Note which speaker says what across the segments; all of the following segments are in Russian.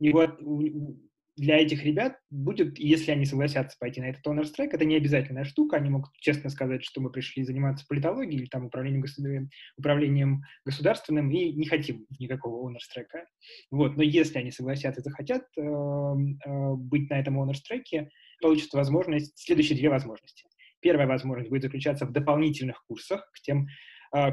Speaker 1: и вот для этих ребят будет, если они согласятся пойти на этот honors track, это не обязательная штука, они могут честно сказать, что мы пришли заниматься политологией или там управлением, государ... управлением государственным и не хотим никакого honors track. Вот, но если они согласятся и захотят э, быть на этом honors track, получат возможность, следующие две возможности. Первая возможность будет заключаться в дополнительных курсах к тем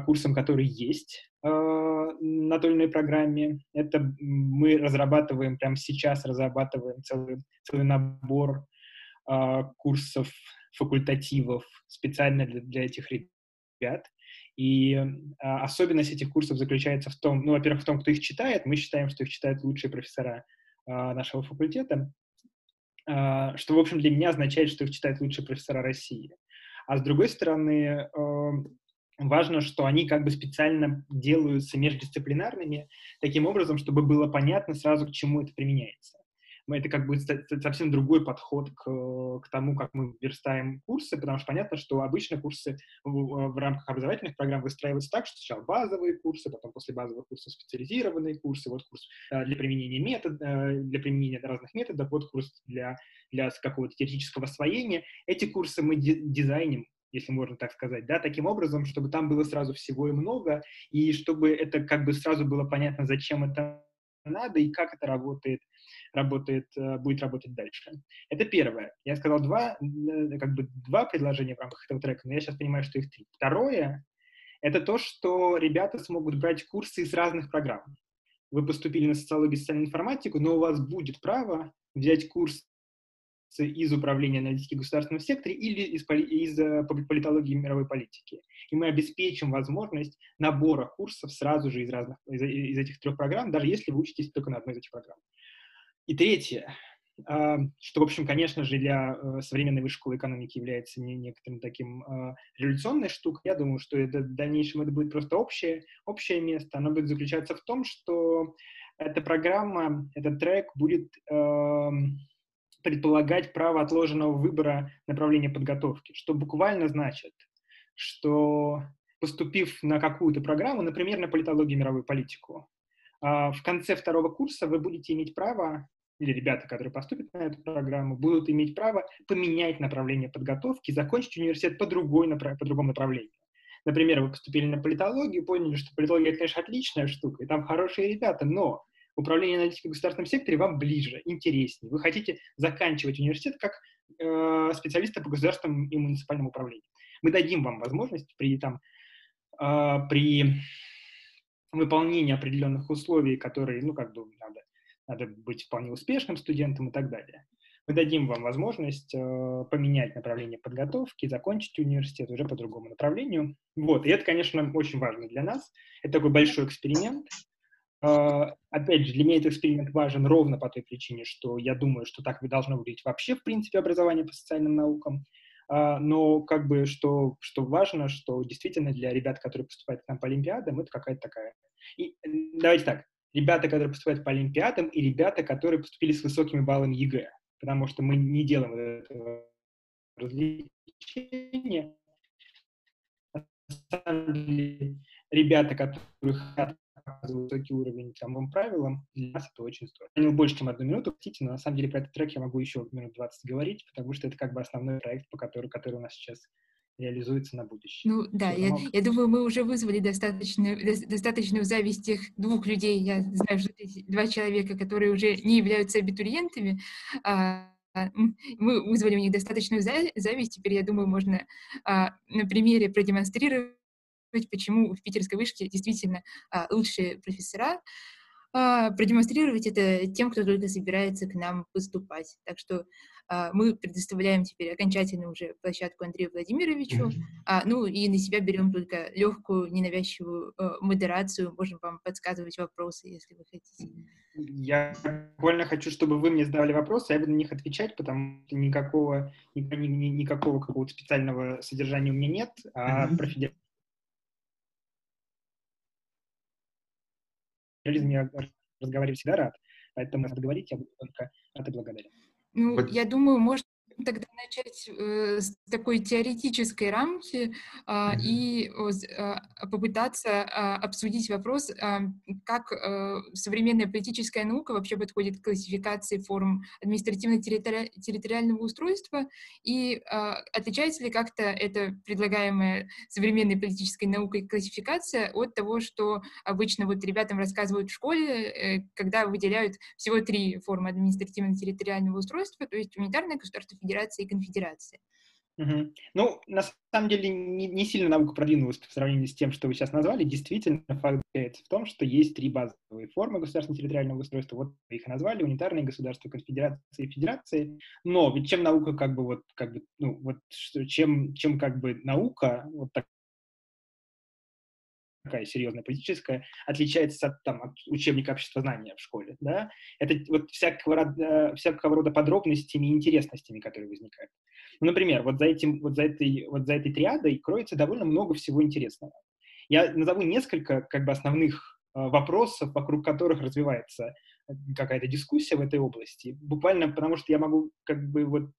Speaker 1: курсам, которые есть э, на той или иной программе. Это мы разрабатываем, прямо сейчас разрабатываем целый, целый набор э, курсов, факультативов специально для, для этих ребят. И э, особенность этих курсов заключается в том, ну, во-первых, в том, кто их читает. Мы считаем, что их читают лучшие профессора э, нашего факультета, э, что, в общем, для меня означает, что их читают лучшие профессора России. А с другой стороны, важно, что они как бы специально делаются междисциплинарными, таким образом, чтобы было понятно сразу, к чему это применяется. Это как бы совсем другой подход к, к тому, как мы верстаем курсы, потому что понятно, что обычно курсы в, в рамках образовательных программ выстраиваются так, что сначала базовые курсы, потом после базовых курсов специализированные курсы, вот курс э, для применения метод, э, для применения разных методов, вот курс для, для какого-то теоретического освоения. Эти курсы мы дизайним если можно так сказать, да, таким образом, чтобы там было сразу всего и много, и чтобы это как бы сразу было понятно, зачем это надо и как это работает, работает, э, будет работать дальше. Это первое. Я сказал два, э, как бы два предложения в рамках этого трека, но я сейчас понимаю, что их три. Второе — это то, что ребята смогут брать курсы из разных программ. Вы поступили на социологию и социальную информатику, но у вас будет право взять курс из управления аналитики государственного сектора или из, из э, политологии мировой политики. И мы обеспечим возможность набора курсов сразу же из, разных, из, из этих трех программ, даже если вы учитесь только на одной из этих программ. И третье, а, что, в общем, конечно же, для э, современной высшей школы экономики является не некоторым таким э, революционной штукой. Я думаю, что это, в дальнейшем это будет просто общее, общее место. Оно будет заключаться в том, что эта программа, этот трек будет э, предполагать право отложенного выбора направления подготовки, что буквально значит, что поступив на какую-то программу, например, на политологию и мировую политику, а, в конце второго курса вы будете иметь право, или ребята, которые поступят на эту программу, будут иметь право поменять направление подготовки, закончить университет по, другой, по другому направлению. Например, вы поступили на политологию, поняли, что политология — это, конечно, отличная штука, и там хорошие ребята, но управление аналитикой в государственном секторе вам ближе, интереснее. Вы хотите заканчивать университет как э, специалиста по государственному и муниципальному управлению. Мы дадим вам возможность при, там, э, при выполнении определенных условий, которые, ну, как бы, надо, надо быть вполне успешным студентом и так далее. Мы дадим вам возможность э, поменять направление подготовки, закончить университет уже по другому направлению. Вот, и это, конечно, очень важно для нас. Это такой большой эксперимент, опять же, для меня этот эксперимент важен ровно по той причине, что я думаю, что так должно выглядеть вообще, в принципе, образование по социальным наукам. А, но как бы что, что важно, что действительно для ребят, которые поступают к нам по Олимпиадам, это какая-то такая... И давайте так, ребята, которые поступают по Олимпиадам, и ребята, которые поступили с высокими баллами ЕГЭ, потому что мы не делаем этого развлечения. На самом деле, ребята, которые высокий уровень самым правилам, для нас это очень здорово. Занял больше, чем одну минуту, хотите, но на самом деле про этот трек я могу еще минут 20 говорить, потому что это как бы основной проект, по которому, который у нас сейчас реализуется на будущее.
Speaker 2: Ну да, я, я думаю, мы уже вызвали достаточно, достаточную зависть тех двух людей. Я знаю, что эти два человека, которые уже не являются абитуриентами, а, мы вызвали у них достаточную зависть. Теперь, я думаю, можно а, на примере продемонстрировать почему в питерской вышке действительно а, лучшие профессора, а, продемонстрировать это тем, кто только собирается к нам поступать. Так что а, мы предоставляем теперь окончательно уже площадку Андрею Владимировичу, а, ну и на себя берем только легкую, ненавязчивую а, модерацию, можем вам подсказывать вопросы, если вы хотите.
Speaker 1: Я буквально хочу, чтобы вы мне задавали вопросы, я буду на них отвечать, потому что никакого, никакого какого-то специального содержания у меня нет, а mm-hmm. про федерализме я разговариваю всегда рад, поэтому если говорить, я буду только рад и благодарен.
Speaker 2: Ну, вот. я думаю, может Тогда начать э, с такой теоретической рамки а, и а, попытаться а, обсудить вопрос, а, как а, современная политическая наука вообще подходит к классификации форм административно-территориального устройства и а, отличается ли как-то эта предлагаемая современной политической наукой классификация от того, что обычно вот ребятам рассказывают в школе, э, когда выделяют всего три формы административно-территориального устройства, то есть унитарное государство, федерации и конфедерации.
Speaker 1: Угу. Ну, на самом деле, не, не сильно наука продвинулась в сравнении с тем, что вы сейчас назвали. Действительно, факт заключается в том, что есть три базовые формы государственного территориального устройства. Вот вы их назвали, унитарные государства, конфедерации и федерации. Но ведь чем наука как бы вот, как бы, ну, вот, чем, чем как бы наука, вот так, такая серьезная политическая, отличается от, там, от учебника обществознания в школе, да, это вот всякого рода, всякого рода подробностями и интересностями, которые возникают. Ну, например, вот за, этим, вот, за этой, вот за этой триадой кроется довольно много всего интересного. Я назову несколько как бы основных э, вопросов, вокруг которых развивается э, какая-то дискуссия в этой области, буквально потому что я могу как бы вот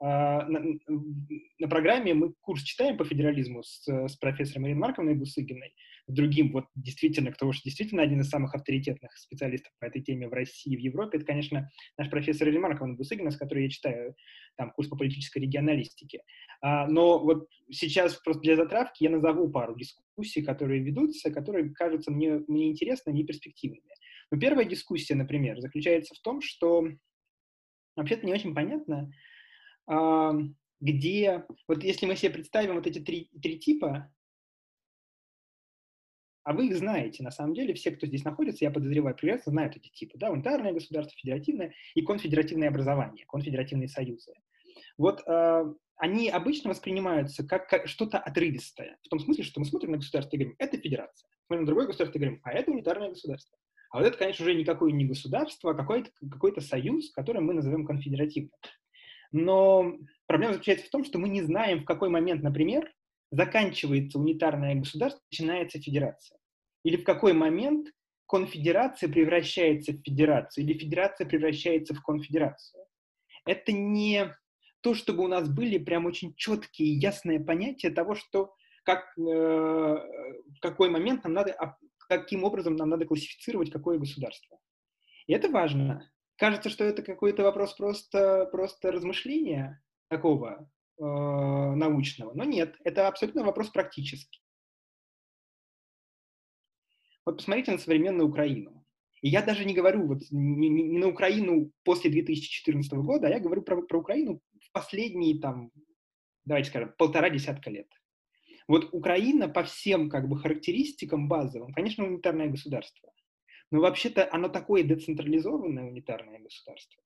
Speaker 1: на, на программе мы курс читаем по федерализму с, с профессором Ириной Марковной Бусыгиной, другим, вот действительно, кто уж действительно один из самых авторитетных специалистов по этой теме в России и в Европе, это, конечно, наш профессор Марковна Бусыгина, с которой я читаю там курс по политической регионалистике. А, но вот сейчас просто для затравки я назову пару дискуссий, которые ведутся, которые кажутся мне, мне интересными и перспективными. Но первая дискуссия, например, заключается в том, что вообще-то не очень понятно, где, вот если мы себе представим вот эти три, три типа, а вы их знаете, на самом деле, все, кто здесь находится, я подозреваю, прекрасно знают эти типы, да, унитарное государство, федеративное и конфедеративное образование, конфедеративные союзы. Вот э, они обычно воспринимаются как, как что-то отрывистое, в том смысле, что мы смотрим на государство и говорим, это федерация, смотрим на другое государство и говорим, а это унитарное государство. А вот это, конечно, уже никакое не государство, а какой-то какой союз, который мы назовем конфедеративным. Но проблема заключается в том, что мы не знаем, в какой момент, например, заканчивается унитарное государство, начинается федерация. Или в какой момент конфедерация превращается в федерацию, или федерация превращается в конфедерацию. Это не то, чтобы у нас были прям очень четкие, ясные понятия того, что как, э, в какой момент нам надо, а, каким образом нам надо классифицировать какое государство. И это важно. Кажется, что это какой-то вопрос просто, просто размышления такого научного, но нет, это абсолютно вопрос практический. Вот посмотрите на современную Украину. И я даже не говорю вот не, не на Украину после 2014 года, а я говорю про, про Украину в последние там, давайте скажем, полтора десятка лет. Вот Украина по всем как бы характеристикам базовым, конечно, унитарное государство. Но вообще-то оно такое децентрализованное унитарное государство,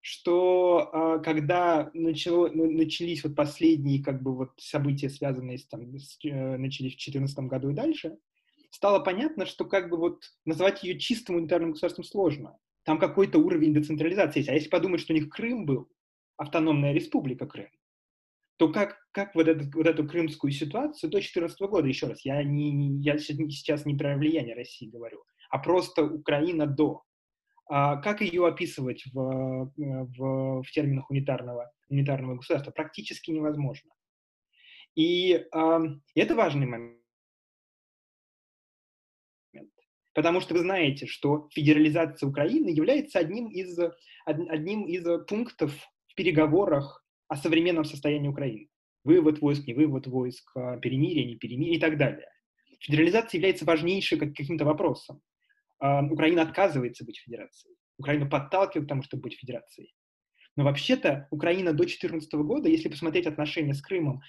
Speaker 1: что э, когда начало, начались вот последние как бы вот события, связанные с, там, с, э, начались в 2014 году и дальше, стало понятно, что как бы вот назвать ее чистым унитарным государством сложно. Там какой-то уровень децентрализации есть. А если подумать, что у них Крым был, автономная республика Крым, то как, как вот, этот, вот эту крымскую ситуацию до 2014 года, еще раз, я, не, я сейчас не про влияние России говорю, а просто Украина до. А как ее описывать в, в, в терминах унитарного, унитарного государства? Практически невозможно. И э, это важный момент. Потому что вы знаете, что федерализация Украины является одним из, одним из пунктов в переговорах о современном состоянии Украины. Вывод войск, не вывод войск, а перемирие, не перемирие и так далее. Федерализация является важнейшим каким-то вопросом. Украина отказывается быть федерацией. Украина подталкивает к тому, чтобы быть федерацией. Но вообще-то Украина до 2014 года, если посмотреть отношения с Крымом,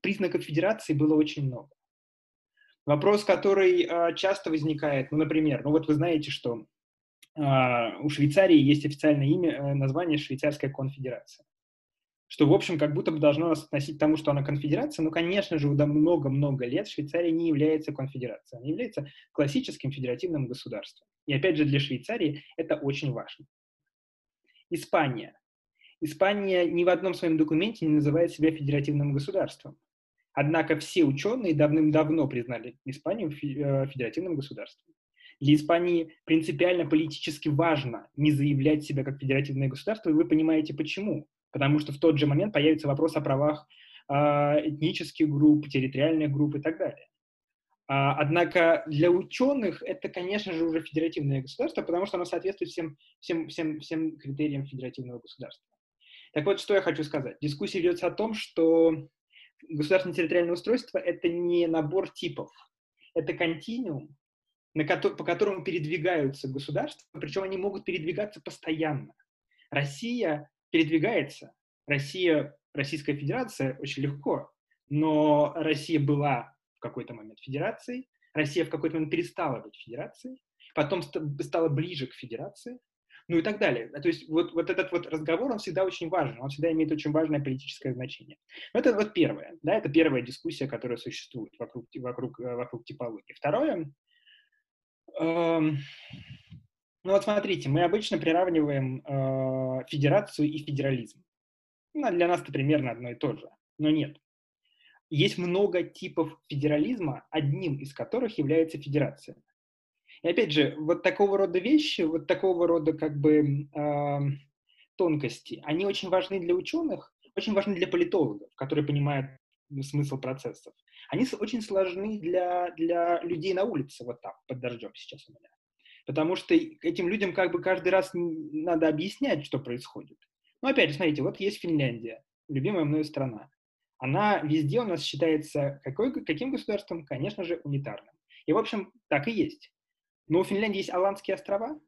Speaker 1: признаков федерации было очень много. Вопрос, который э, часто возникает, ну, например, ну вот вы знаете, что э, у Швейцарии есть официальное имя, э, название Швейцарская конфедерация что, в общем, как будто бы должно нас относить к тому, что она конфедерация. Но, конечно же, уже много-много лет Швейцария не является конфедерацией. Она является классическим федеративным государством. И, опять же, для Швейцарии это очень важно. Испания. Испания ни в одном своем документе не называет себя федеративным государством. Однако все ученые давным-давно признали Испанию э, федеративным государством. Для Испании принципиально политически важно не заявлять себя как федеративное государство, и вы понимаете почему потому что в тот же момент появится вопрос о правах э, этнических групп, территориальных групп и так далее. А, однако для ученых это, конечно же, уже федеративное государство, потому что оно соответствует всем, всем, всем, всем критериям федеративного государства. Так вот, что я хочу сказать. Дискуссия ведется о том, что государственное территориальное устройство — это не набор типов, это континуум, на ко по которому передвигаются государства, причем они могут передвигаться постоянно. Россия передвигается, Россия, Российская Федерация очень легко, но Россия была в какой-то момент федерацией, Россия в какой-то момент перестала быть федерацией, потом стала ближе к федерации, ну и так далее. То есть вот, вот этот вот разговор, он всегда очень важен, он всегда имеет очень важное политическое значение. Это вот первое, да, это первая дискуссия, которая существует вокруг, вокруг, вокруг типологии. Второе, эм, ну вот смотрите, мы обычно приравниваем э, федерацию и федерализм. Ну, для нас это примерно одно и то же, но нет есть много типов федерализма, одним из которых является федерация. И опять же, вот такого рода вещи, вот такого рода как бы э, тонкости, они очень важны для ученых, очень важны для политологов, которые понимают смысл процессов. Они очень сложны для, для людей на улице, вот там, под дождем сейчас у меня. Потому что этим людям как бы каждый раз надо объяснять, что происходит. Ну, опять же, смотрите, вот есть Финляндия, любимая мною страна она везде у нас считается какой, каким государством? Конечно же, унитарным. И, в общем, так и есть. Но у Финляндии есть Аландские острова,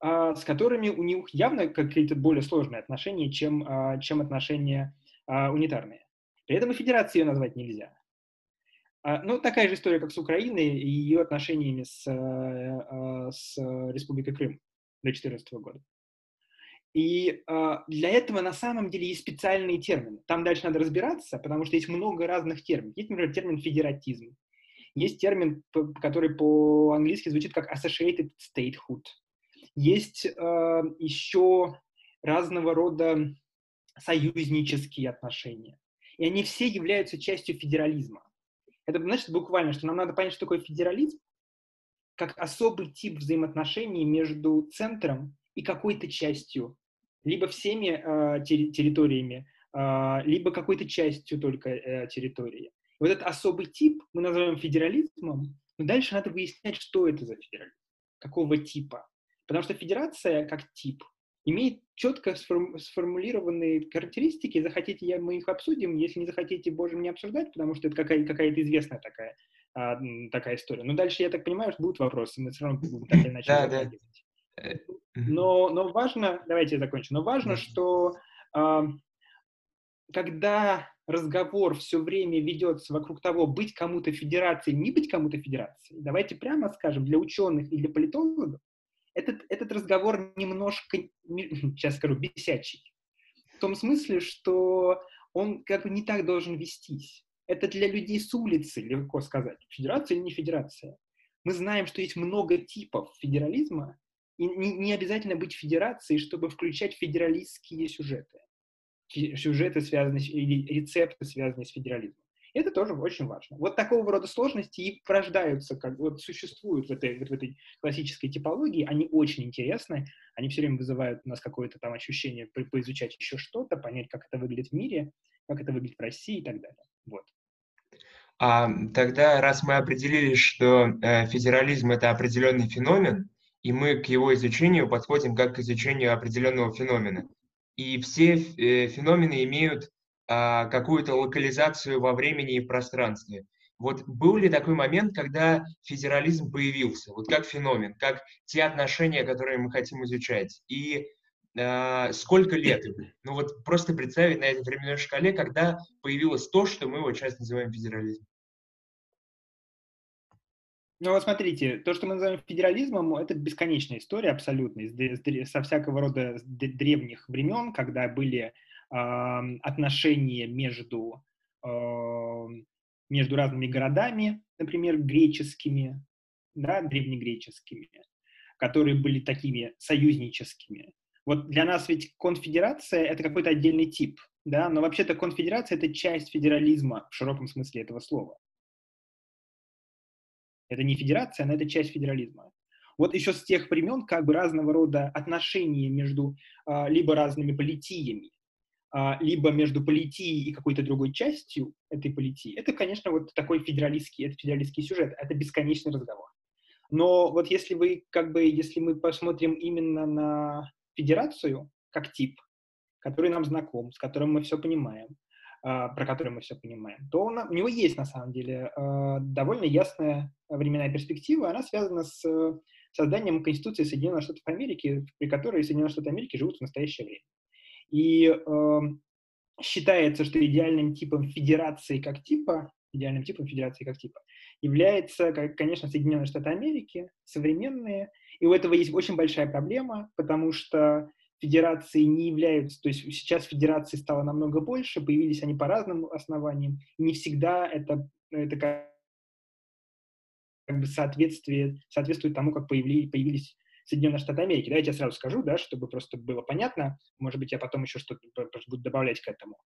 Speaker 1: а, с которыми у них явно какие-то более сложные отношения, чем, а, чем отношения а, унитарные. При этом и федерации ее назвать нельзя. Ну, такая же история, как с Украиной и ее отношениями с, с Республикой Крым до 2014 года. И э, для этого на самом деле есть специальные термины. Там дальше надо разбираться, потому что есть много разных терминов. Есть, например, термин федератизм. Есть термин, который по-английски звучит как associated statehood. Есть э, еще разного рода союзнические отношения. И они все являются частью федерализма. Это значит буквально, что нам надо понять, что такое федерализм, как особый тип взаимоотношений между центром и какой-то частью, либо всеми э, территориями, э, либо какой-то частью только э, территории. Вот этот особый тип мы называем федерализмом, но дальше надо выяснять, что это за федерализм, какого типа. Потому что федерация как тип имеет четко сформулированные характеристики. Захотите, я, мы их обсудим. Если не захотите, можем не обсуждать, потому что это какая- какая-то известная такая, а, такая история. Но дальше, я так понимаю, что будут вопросы. Мы все равно будем так или иначе
Speaker 3: да, да.
Speaker 1: Но, но важно, давайте я закончу, но важно, что э, когда разговор все время ведется вокруг того, быть кому-то федерацией, не быть кому-то федерацией, давайте прямо скажем, для ученых и для политологов, этот, этот разговор немножко, сейчас скажу, бесячий. В том смысле, что он как бы не так должен вестись. Это для людей с улицы легко сказать, федерация или не федерация. Мы знаем, что есть много типов федерализма, и не, не обязательно быть федерацией, чтобы включать федералистские сюжеты. Сюжеты, связанные, или рецепты, связанные с федерализмом. Это тоже очень важно. Вот такого рода сложности и порождаются, как вот существуют в этой, вот в этой классической типологии. Они очень интересны. Они все время вызывают у нас какое-то там ощущение по поизучать еще что-то, понять, как это выглядит в мире, как это выглядит в России и так далее. Вот.
Speaker 3: А, тогда, раз мы определили, что э, федерализм это определенный феномен, и мы к его изучению подходим как к изучению определенного феномена. И все э, феномены имеют а, какую-то локализацию во времени и пространстве. Вот был ли такой момент, когда федерализм появился, вот как феномен, как те отношения, которые мы хотим изучать? И э, сколько лет? Ну вот просто представить на этой временной шкале, когда появилось то, что мы вот сейчас называем федерализмом.
Speaker 1: Ну вот смотрите, то, что мы называем федерализмом, это бесконечная история абсолютно, со всякого рода древних времен, когда были отношения между, э, между разными городами, например, греческими, да, древнегреческими, которые были такими союзническими. Вот для нас ведь конфедерация — это какой-то отдельный тип, да, но вообще-то конфедерация — это часть федерализма в широком смысле этого слова. Это не федерация, но это часть федерализма. Вот еще с тех времен как бы разного рода отношения между а, либо разными политиями, либо между политией и какой-то другой частью этой политии, это, конечно, вот такой федералистский, это федералистский сюжет, это бесконечный разговор. Но вот если вы, как бы, если мы посмотрим именно на федерацию как тип, который нам знаком, с которым мы все понимаем, а, про который мы все понимаем, то у него есть на самом деле а, довольно ясная временная перспектива. Она связана с созданием Конституции Соединенных Штатов Америки, при которой Соединенные Штаты Америки живут в настоящее время. И э, считается, что идеальным типом федерации как типа, идеальным типом федерации как типа, является, конечно, Соединенные Штаты Америки, современные. И у этого есть очень большая проблема, потому что федерации не являются, то есть сейчас федерации стало намного больше, появились они по разным основаниям, и не всегда это, это как бы соответствие, соответствует тому, как появились, появились Соединенные Штаты Америки. Да, я тебе сразу скажу, да, чтобы просто было понятно. Может быть, я потом еще что-то буду добавлять к этому.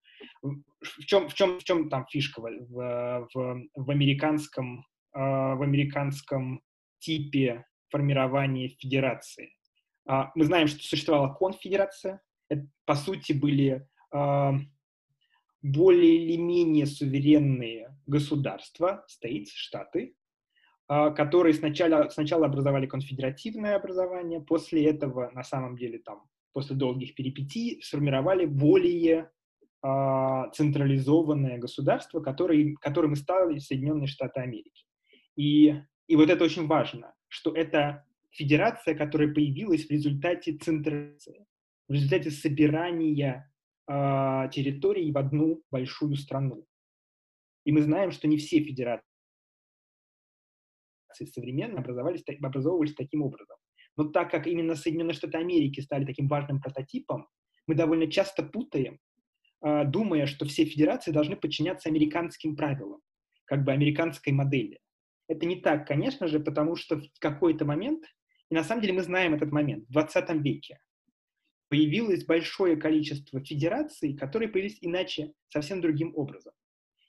Speaker 1: В чем, в чем, в чем там фишка в, в, в американском, э, в американском типе формирования федерации? Э, мы знаем, что существовала конфедерация. Это, по сути, были э, более или менее суверенные государства, states, штаты, а, которые сначала, сначала образовали конфедеративное образование, после этого, на самом деле, там, после долгих перипетий, сформировали более э, централизованное государство, который, которым и стали Соединенные Штаты Америки. И, и вот это очень важно, что это федерация, которая появилась в результате централизации, в результате собирания э, территорий в одну большую страну. И мы знаем, что не все федерации цивилизации современно образовались, образовывались таким образом. Но так как именно Соединенные Штаты Америки стали таким важным прототипом, мы довольно часто путаем, а, думая, что все федерации должны подчиняться американским правилам, как бы американской модели. Это не так, конечно же, потому что в какой-то момент, и на самом деле мы знаем этот момент, в 20 веке появилось большое количество федераций, которые появились иначе, совсем другим образом.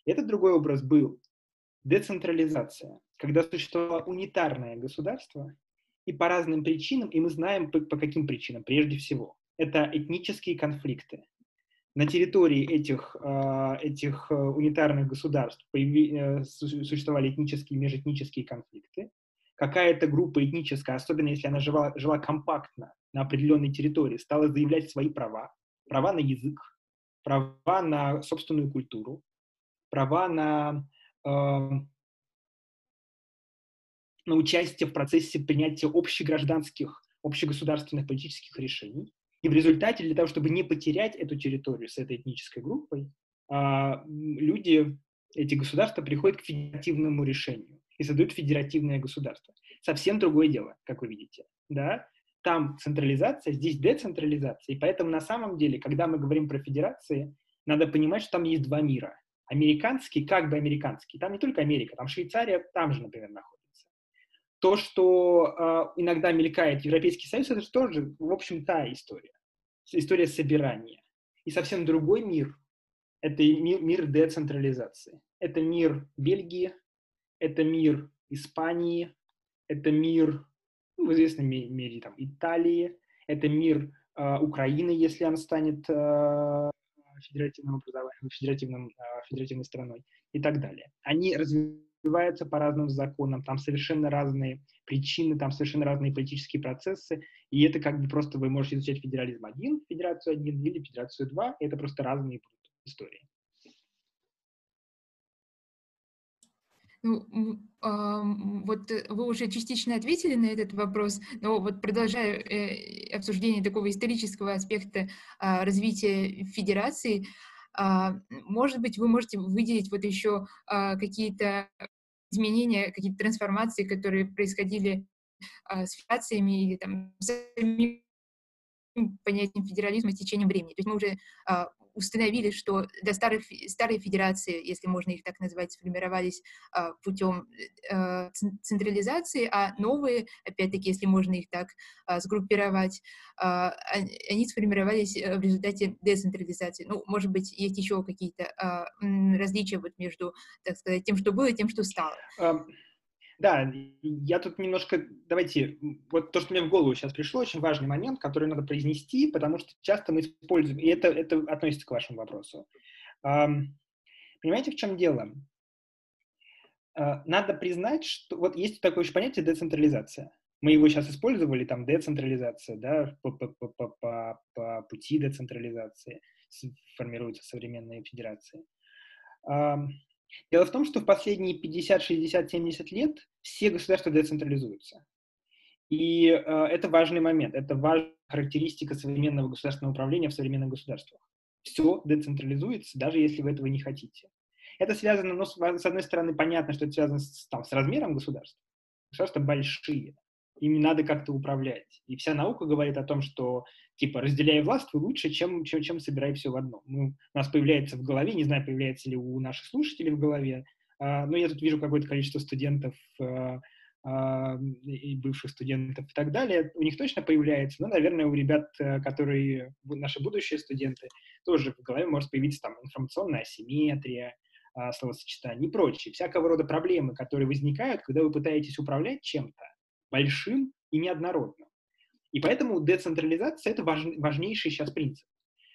Speaker 1: Этот другой образ был децентрализация, когда существовало унитарное государство, и по разным причинам, и мы знаем по, по каким причинам, прежде всего, это этнические конфликты. На территории этих, э, этих э, унитарных государств э, существовали этнические и межэтнические конфликты. Какая-то группа этническая, особенно если она жила, жила компактно на определенной территории, стала заявлять свои права. Права на язык, права на собственную культуру, права на на участие в процессе принятия общегражданских, общегосударственных политических решений. И в результате, для того, чтобы не потерять эту территорию с этой этнической группой, а, люди, эти государства приходят к федеративному решению и создают федеративное государство. Совсем другое дело, как вы видите. Да? Там централизация, здесь децентрализация. И поэтому на самом деле, когда мы говорим про федерации, надо понимать, что там есть два мира американский, как бы американский. Там не только Америка, там Швейцария, там же, например, находится. То, что э, иногда мелькает Европейский Союз, это же тоже, в общем, та история. История собирания. И совсем другой мир – это мир, мир децентрализации. Это мир Бельгии, это мир Испании, это мир, ну, в известной мере, там, Италии, это мир э, Украины, если она станет э, федеративным образованием, федеративным, а, федеративной страной и так далее. Они развиваются по разным законам, там совершенно разные причины, там совершенно разные политические процессы, и это как бы просто вы можете изучать федерализм один, федерацию один или федерацию два, это просто разные истории.
Speaker 2: Ну, вот э, вы уже частично ответили на этот вопрос, но вот продолжая э, обсуждение такого исторического аспекта а, развития федерации, а, может быть, вы можете выделить вот еще а, какие-то изменения, какие-то трансформации, которые происходили с федерациями или там самим понятием федерализма с течением времени. То есть мы уже установили, что до старых, старые федерации, если можно их так назвать, сформировались а, путем а, централизации, а новые, опять-таки, если можно их так а, сгруппировать, а, они сформировались э, в результате децентрализации. Ну, может быть, есть еще какие-то различия вот между, так сказать, тем, что было и тем, что стало.
Speaker 1: Да, я тут немножко, давайте, вот то, что мне в голову сейчас пришло, очень важный момент, который надо произнести, потому что часто мы используем, и это, это относится к вашему вопросу. Понимаете, в чем дело? А, надо признать, что вот есть такое же понятие децентрализация. Мы его сейчас использовали, там, децентрализация, да, по, по, по, по, по пути децентрализации формируются современные федерации. Дело в том, что в последние 50, 60, 70 лет все государства децентрализуются. И э, это важный момент, это важная характеристика современного государственного управления в современных государствах. Все децентрализуется, даже если вы этого не хотите. Это связано, ну, с одной стороны, понятно, что это связано с, там, с размером государства. Государства большие, ими надо как-то управлять. И вся наука говорит о том, что, типа, разделяя власть, вы лучше, чем, чем, чем собирая все в одном. Мы, у нас появляется в голове, не знаю, появляется ли у наших слушателей в голове, а, но я тут вижу какое-то количество студентов а, а, и бывших студентов и так далее, у них точно появляется, но, наверное, у ребят, э, которые наши будущие студенты, тоже в голове может появиться там информационная асимметрия, а, словосочетаний и прочее. Всякого рода проблемы, которые возникают, когда вы пытаетесь управлять чем-то большим и неоднородным. И поэтому децентрализация — это важ, важнейший сейчас принцип.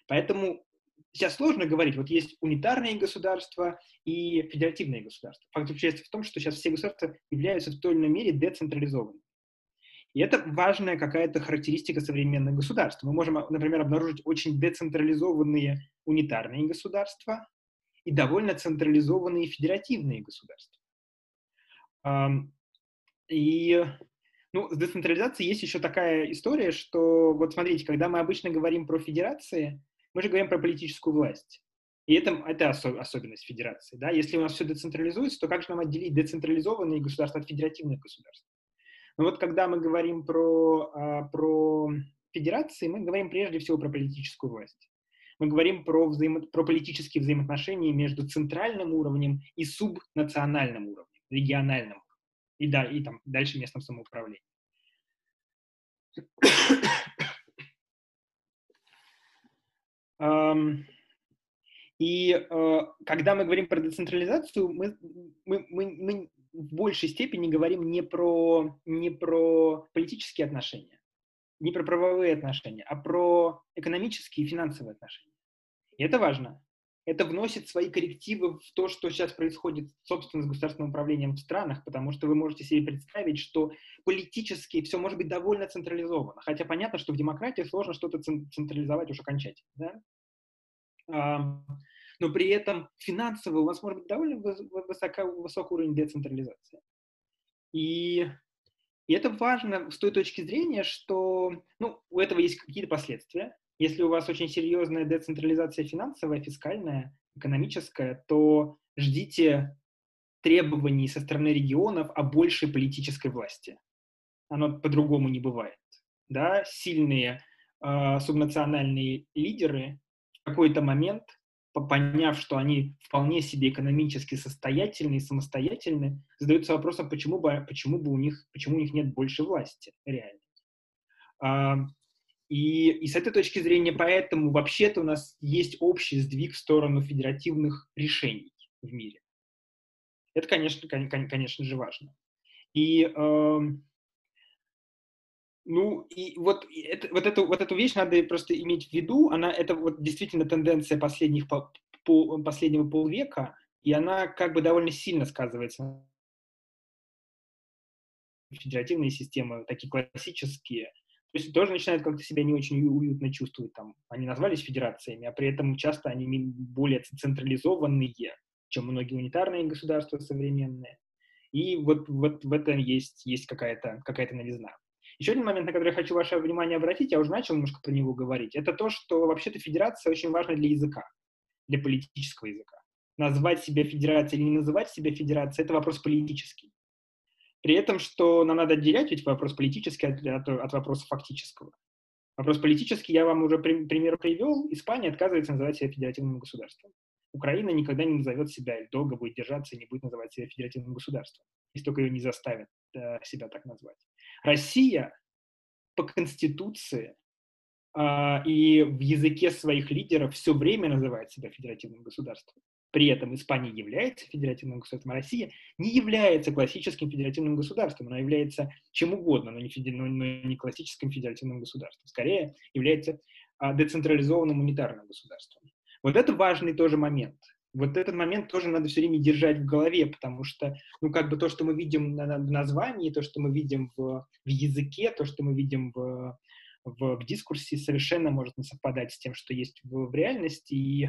Speaker 1: Поэтому сейчас сложно говорить, вот есть унитарные государства и федеративные государства. Факт заключается в том, что сейчас все государства являются в той или иной мере децентрализованными. И это важная какая-то характеристика современных государств. Мы можем, например, обнаружить очень децентрализованные унитарные государства, и довольно централизованные федеративные государства. И ну, с децентрализацией есть еще такая история, что вот смотрите, когда мы обычно говорим про федерации, мы же говорим про политическую власть. И это, это осо- особенность федерации. Да? Если у нас все децентрализуется, то как же нам отделить децентрализованные государства от федеративных государств? Но вот когда мы говорим про, а, про федерации, мы говорим прежде всего про политическую власть мы говорим про, взаимо... про политические взаимоотношения между центральным уровнем и субнациональным уровнем, региональным. И, да, и там дальше местным самоуправлением. И э, когда мы говорим про децентрализацию, мы, мы, мы, мы в большей степени говорим не про, не про политические отношения, не про правовые отношения, а про экономические и финансовые отношения. И это важно. Это вносит свои коррективы в то, что сейчас происходит, собственно, с государственным управлением в странах, потому что вы можете себе представить, что политически все может быть довольно централизовано. Хотя понятно, что в демократии сложно что-то централизовать уже окончательно. Да? но при этом финансово у вас может быть довольно высоко, высокий уровень децентрализации. И и это важно с той точки зрения, что ну, у этого есть какие-то последствия. Если у вас очень серьезная децентрализация финансовая, фискальная, экономическая, то ждите требований со стороны регионов о большей политической власти. Оно по-другому не бывает. Да? Сильные э, субнациональные лидеры в какой-то момент поняв, что они вполне себе экономически состоятельны и самостоятельны, задаются вопросом, почему бы, почему бы у них, почему у них нет больше власти реально. И, и с этой точки зрения, поэтому вообще-то у нас есть общий сдвиг в сторону федеративных решений в мире. Это, конечно, конечно же, важно. И э, ну, и вот, это, вот, эту, вот эту вещь надо просто иметь в виду. Она, это вот действительно тенденция последних, по, по, последнего полвека, и она как бы довольно сильно сказывается федеративные системы, такие классические, то есть тоже начинают как-то себя не очень уютно чувствовать. Там. Они назвались федерациями, а при этом часто они более централизованные, чем многие унитарные государства современные. И вот, вот в этом есть, есть какая-то какая новизна. Еще один момент, на который я хочу ваше внимание обратить, я уже начал немножко про него говорить, это то, что вообще-то федерация очень важна для языка, для политического языка. Назвать себя федерацией или не называть себя федерацией – это вопрос политический. При этом, что нам надо отделять ведь вопрос политический от, от, от вопроса фактического. Вопрос политический я вам уже при, пример привел. Испания отказывается называть себя федеративным государством. Украина никогда не назовет себя, или долго будет держаться и не будет называть себя федеративным государством, если только ее не заставят э, себя так назвать. Россия по Конституции э, и в языке своих лидеров все время называет себя федеративным государством. При этом Испания является федеративным государством, а Россия не является классическим федеративным государством, она является чем угодно, но не, феди... но, не классическим федеративным государством. Скорее, является а, децентрализованным унитарным государством. Вот это важный тоже момент. Вот этот момент тоже надо все время держать в голове, потому что, ну, как бы то, что мы видим в названии, то, что мы видим в, в языке, то, что мы видим в, в, в дискурсе, совершенно может не совпадать с тем, что есть в, в реальности, и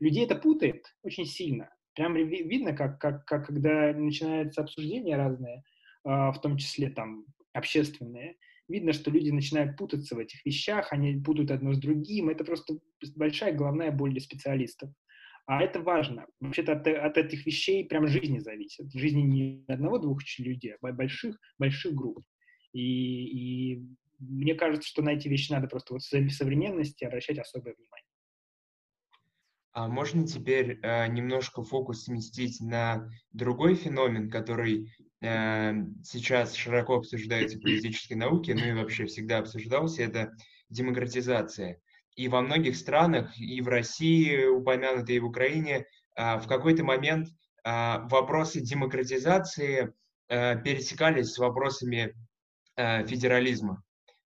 Speaker 1: людей это путает очень сильно. Прям видно, как, как, как когда начинаются обсуждения разные, э, в том числе там общественные, видно, что люди начинают путаться в этих вещах, они путают одно с другим. Это просто большая головная боль для специалистов. А это важно. Вообще-то от, от этих вещей прям жизни зависит. Жизни не одного-двух людей, а больших, больших групп. И, и мне кажется, что на эти вещи надо просто вот в современности обращать особое внимание.
Speaker 3: А можно теперь э, немножко фокус сместить на другой феномен, который э, сейчас широко обсуждается в политической науке, ну и вообще всегда обсуждался, это демократизация. И во многих странах, и в России упомянутой, и в Украине, э, в какой-то момент э, вопросы демократизации э, пересекались с вопросами э, федерализма.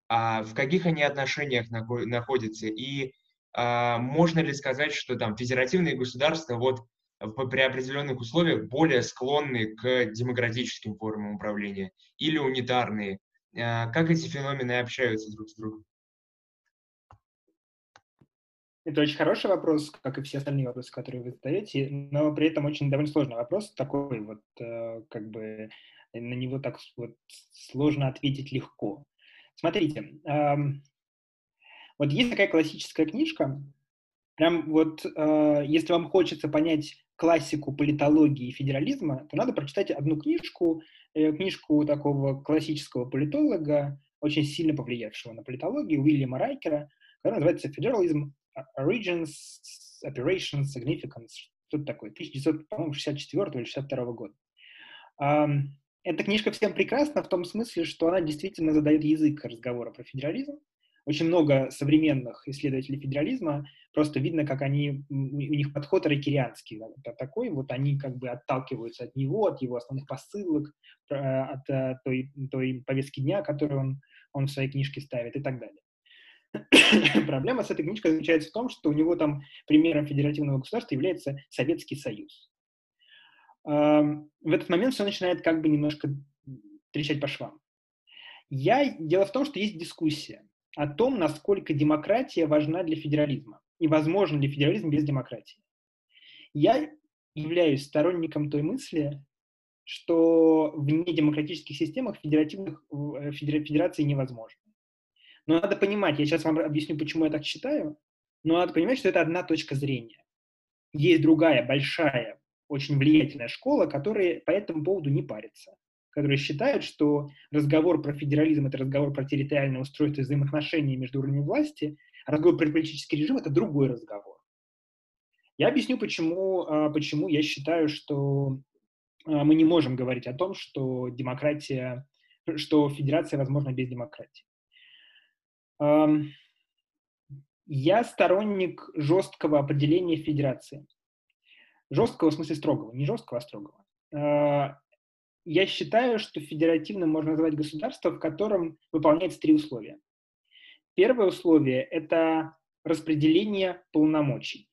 Speaker 3: А в каких они отношениях находятся? И можно ли сказать, что там федеративные государства вот при определенных условиях более склонны к демократическим формам управления или унитарные? А, как эти феномены общаются друг с другом?
Speaker 1: Это очень хороший вопрос, как и все остальные вопросы, которые вы задаете, но при этом очень довольно сложный вопрос, такой вот, э, как бы, на него так вот сложно ответить легко. Смотрите, вот есть такая классическая книжка, прям вот э, если вам хочется понять классику политологии и федерализма, то надо прочитать одну книжку, э, книжку такого классического политолога, очень сильно повлиявшего на политологию, Уильяма Райкера, которая называется «Federalism, Origins, Operations, Significance». Что-то такое, 1964 или 62 года. Um, эта книжка всем прекрасна в том смысле, что она действительно задает язык разговора про федерализм, очень много современных исследователей федерализма, просто видно, как они, у них подход рейкерианский такой, вот они как бы отталкиваются от него, от его основных посылок, от э, той, той повестки дня, которую он, он в своей книжке ставит и так далее. Проблема с этой книжкой заключается в том, что у него там примером федеративного государства является Советский Союз. В этот момент все начинает как бы немножко трещать по швам. Я, дело в том, что есть дискуссия о том, насколько демократия важна для федерализма и возможен ли федерализм без демократии. Я являюсь сторонником той мысли, что в недемократических системах федеративных э, федерации невозможно. Но надо понимать, я сейчас вам объясню, почему я так считаю, но надо понимать, что это одна точка зрения. Есть другая, большая, очень влиятельная школа, которая по этому поводу не парится которые считают, что разговор про федерализм — это разговор про территориальное устройство взаимоотношений между уровнями власти, а разговор про политический режим — это другой разговор. Я объясню, почему, а, почему я считаю, что а, мы не можем говорить о том, что демократия, что федерация возможна без демократии. Я сторонник жесткого определения федерации. Жесткого в смысле строгого, не жесткого, а строгого. А, я считаю, что федеративным можно назвать государство, в котором выполняется три условия. Первое условие – это распределение полномочий,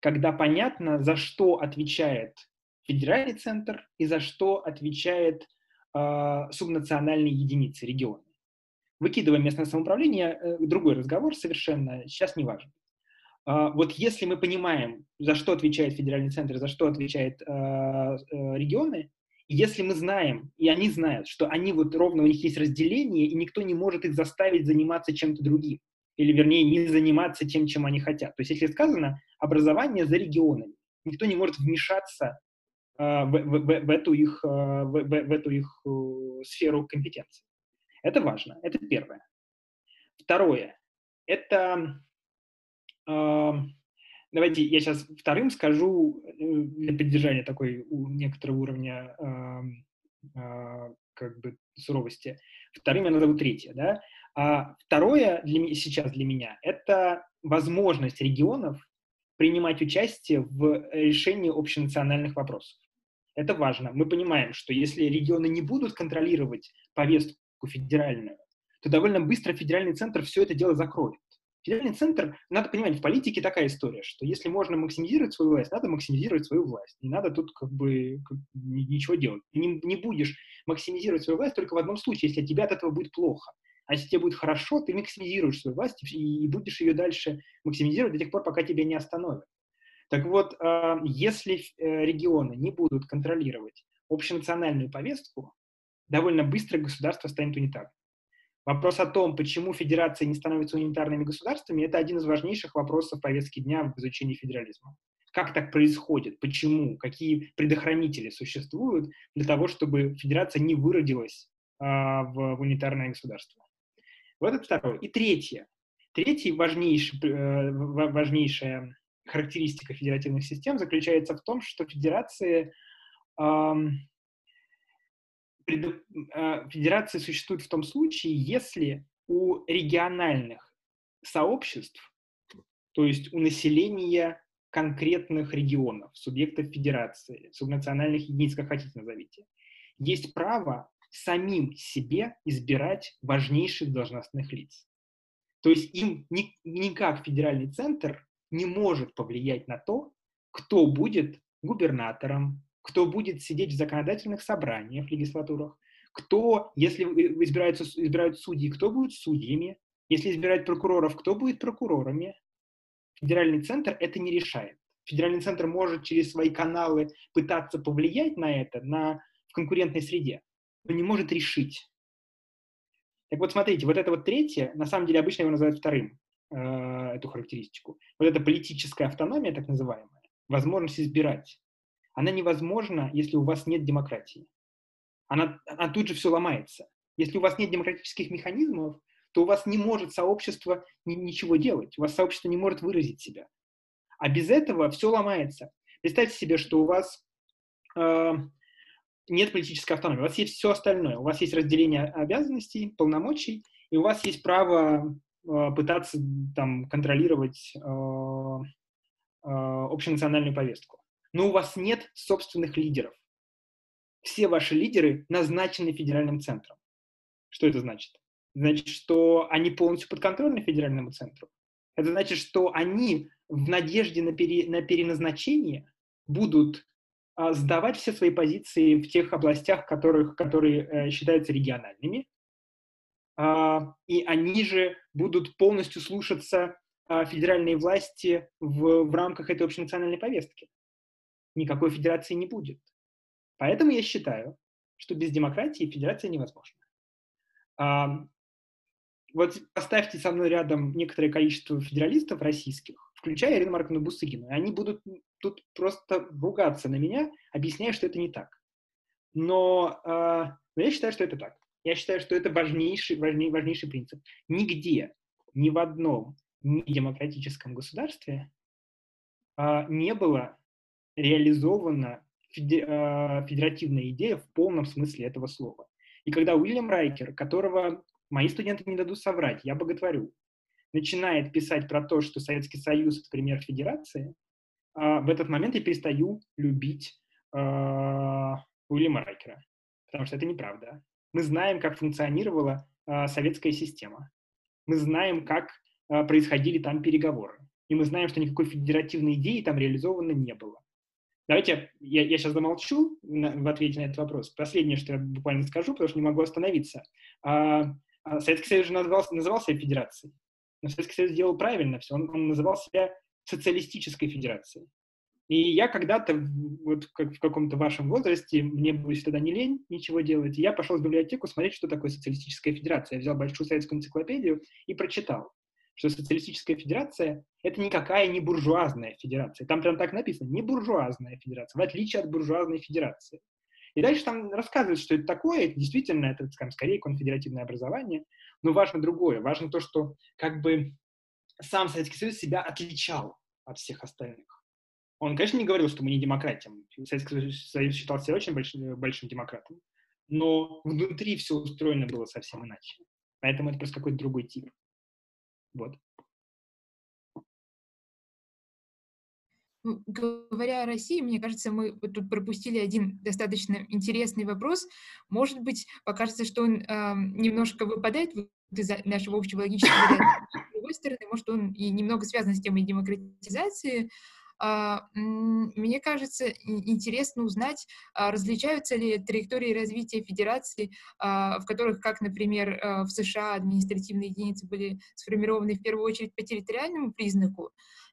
Speaker 1: когда понятно, за что отвечает федеральный центр и за что отвечает э, субнациональные единицы, регионы. Выкидывая местное самоуправление, э, другой разговор совершенно, сейчас не важен. Э, вот если мы понимаем, за что отвечает федеральный центр, за что отвечает э, э, регионы, если мы знаем, и они знают, что они вот ровно у них есть разделение, и никто не может их заставить заниматься чем-то другим, или вернее не заниматься тем, чем они хотят. То есть если сказано образование за регионами, никто не может вмешаться э, в, в, в, эту их, э, в, в, эту их э, сферу компетенции. Это важно, это первое. Второе, это э, Давайте я сейчас вторым скажу э, для поддержания такой у некоторого уровня э, э, как бы суровости. Вторым я назову третье, да. А второе для, сейчас для меня – это возможность регионов принимать участие в решении общенациональных вопросов. Это важно. Мы понимаем, что если регионы не будут контролировать повестку федеральную, то довольно быстро федеральный центр все это дело закроет. Федеральный центр, надо понимать, в политике такая история, что если можно максимизировать свою власть, надо максимизировать свою власть. Не надо тут как бы как, ничего делать. Не, не будешь максимизировать свою власть только в одном случае, если тебе от этого будет плохо. А если тебе будет хорошо, ты максимизируешь свою власть и, и будешь ее дальше максимизировать до тех пор, пока тебя не остановят. Так вот, э, если э, регионы не будут контролировать общенациональную повестку, довольно быстро государство станет унитарным. Вопрос о том, почему федерации не становятся унитарными государствами, это один из важнейших вопросов повестки дня в изучении федерализма. Как так происходит? Почему? Какие предохранители существуют для того, чтобы федерация не выродилась а, в, в унитарное государство? Вот это второе. И третье. Третье важнейшее, э, важнейшая характеристика федеративных систем заключается в том, что федерации Э, федерации существует в том случае, если у региональных сообществ, то есть у населения конкретных регионов, субъектов федерации, субнациональных единиц, как хотите назовите, есть право самим себе избирать важнейших должностных лиц. То есть им ни, никак федеральный центр не может повлиять на то, кто будет губернатором, кто будет сидеть в законодательных собраниях, легислатурах, кто, если избираются, избирают судьи, кто будет судьями, если избирают прокуроров, кто будет прокурорами. Федеральный центр это не решает. Федеральный центр может через свои каналы пытаться повлиять на это на, в конкурентной среде, но не может решить. Так вот, смотрите, вот это вот третье, на самом деле обычно его называют вторым, э, эту характеристику. Вот эта политическая автономия, так называемая, возможность избирать она невозможна, если у вас нет демократии. Она, она тут же все ломается. Если у вас нет демократических механизмов, то у вас не может сообщество ни, ничего делать, у вас сообщество не может выразить себя. А без этого все ломается. Представьте себе, что у вас э, нет политической автономии, у вас есть все остальное, у вас есть разделение обязанностей, полномочий, и у вас есть право э, пытаться там контролировать э, э, общенациональную повестку но у вас нет собственных лидеров. Все ваши лидеры назначены федеральным центром. Что это значит? Значит, что они полностью подконтрольны федеральному центру. Это значит, что они в надежде на, пере, на переназначение будут а, сдавать все свои позиции в тех областях, которых, которые э, считаются региональными, а, и они же будут полностью слушаться а, федеральной власти в, в рамках этой общенациональной повестки никакой федерации не будет. Поэтому я считаю, что без демократии федерация невозможна. Вот поставьте со мной рядом некоторое количество федералистов российских, включая Ирину Марковну Бусыгину, они будут тут просто ругаться на меня, объясняя, что это не так. Но, а, но я считаю, что это так. Я считаю, что это важнейший, важней, важнейший принцип. Нигде, ни в одном недемократическом государстве а, не было реализована а, федеративная идея в полном смысле этого слова. И когда Уильям Райкер, которого мои студенты не дадут соврать, я боготворю, начинает писать про то, что Советский Союз — это пример федерации, а, в этот момент я перестаю любить а, Уильяма Райкера, потому что это неправда. Мы знаем, как функционировала советская система. Мы знаем, как происходили там переговоры. И мы знаем, что никакой федеративной идеи там реализовано не было. Давайте я, я сейчас замолчу на, в ответе на этот вопрос. Последнее, что я буквально скажу, потому что не могу остановиться. А, а Советский Союз же назывался, называл федерацией. Но Советский Союз сделал правильно все. Он, он называл себя социалистической федерацией. И я когда-то, вот как в каком-то вашем возрасте, мне было тогда не лень ничего делать, и я пошел в библиотеку смотреть, что такое социалистическая федерация. Я взял большую советскую энциклопедию и прочитал что социалистическая федерация — это никакая не буржуазная федерация. Там прям так написано, не буржуазная федерация, в отличие от буржуазной федерации. И дальше там рассказывают, что это такое, это действительно, это, скажем, скорее конфедеративное образование, но важно другое, важно то, что как бы сам Советский Союз себя отличал от всех остальных. Он, конечно, не говорил, что мы не демократия. Советский Союз считал себя очень большим, большим демократом, но внутри все устроено было совсем иначе. Поэтому это просто какой-то другой тип. Вот.
Speaker 2: Говоря о России, мне кажется, мы тут пропустили один достаточно интересный вопрос. Может быть, покажется, что он э, немножко выпадает из нашего общего логического ряда. С другой стороны, может, он и немного связан с темой демократизации. А, мне кажется, интересно узнать, а, различаются ли траектории развития федерации, а, в которых, как, например, в США административные единицы были сформированы в первую очередь по территориальному признаку,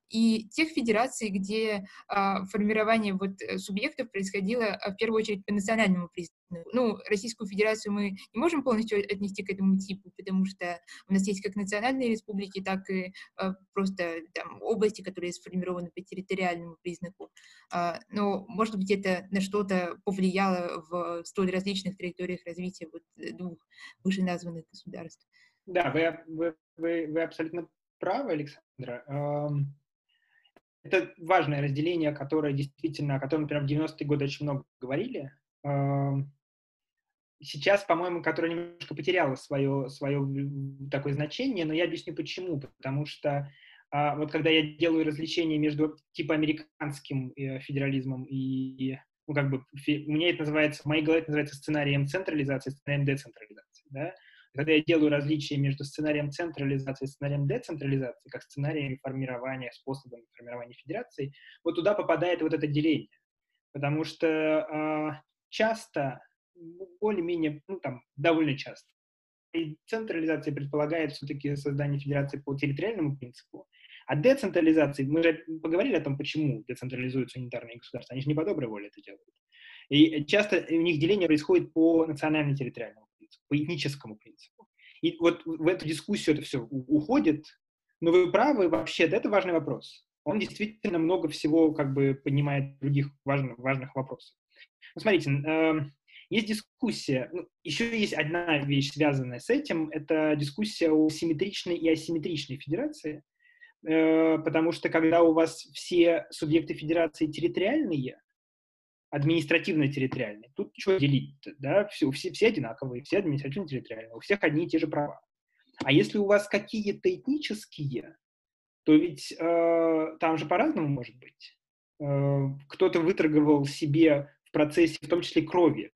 Speaker 2: и тех федераций, где а, формирование вот э, субъектов происходило а, в первую очередь по национальному признаку. Ну, Российскую Федерацию мы не можем полностью отнести к этому типу, потому что у нас есть как национальные республики, так и а, просто там, области, которые сформированы по территориальному признаку. А, но, может быть, это на что-то повлияло в столь различных траекториях развития вот э, двух вышеназванных государств.
Speaker 1: Да, вы, вы, вы, вы абсолютно правы, Александра это важное разделение, которое действительно, о котором, например, в 90-е годы очень много говорили. Сейчас, по-моему, которое немножко потеряло свое, свое такое значение, но я объясню почему. Потому что а, вот когда я делаю развлечение между типа американским э, федерализмом и, ну, как бы, у меня это называется, в моей голове это называется сценарием централизации, сценарием децентрализации, да, когда я делаю различия между сценарием централизации и сценарием децентрализации, как сценарием формирования, способом формирования федерации, вот туда попадает вот это деление. Потому что э, часто, более-менее, ну там, довольно часто, и централизация предполагает все-таки создание федерации по территориальному принципу, а децентрализация, мы же поговорили о том, почему децентрализуются унитарные государства, они же не по доброй воле это делают. И часто у них деление происходит по национально-территориальному по этническому принципу. И вот в эту дискуссию это все уходит, но вы правы, вообще, это важный вопрос. Он действительно много всего как бы поднимает других важных, важных вопросов. Ну, смотрите, э, есть дискуссия, ну, еще есть одна вещь, связанная с этим, это дискуссия о симметричной и асимметричной федерации, э, потому что когда у вас все субъекты федерации территориальные, административно-территориальный. Тут что делить да, все, все, все одинаковые, все административно-территориальные, у всех одни и те же права. А если у вас какие-то этнические, то ведь э, там же по-разному может быть. Э, кто-то выторговал себе в процессе, в том числе крови,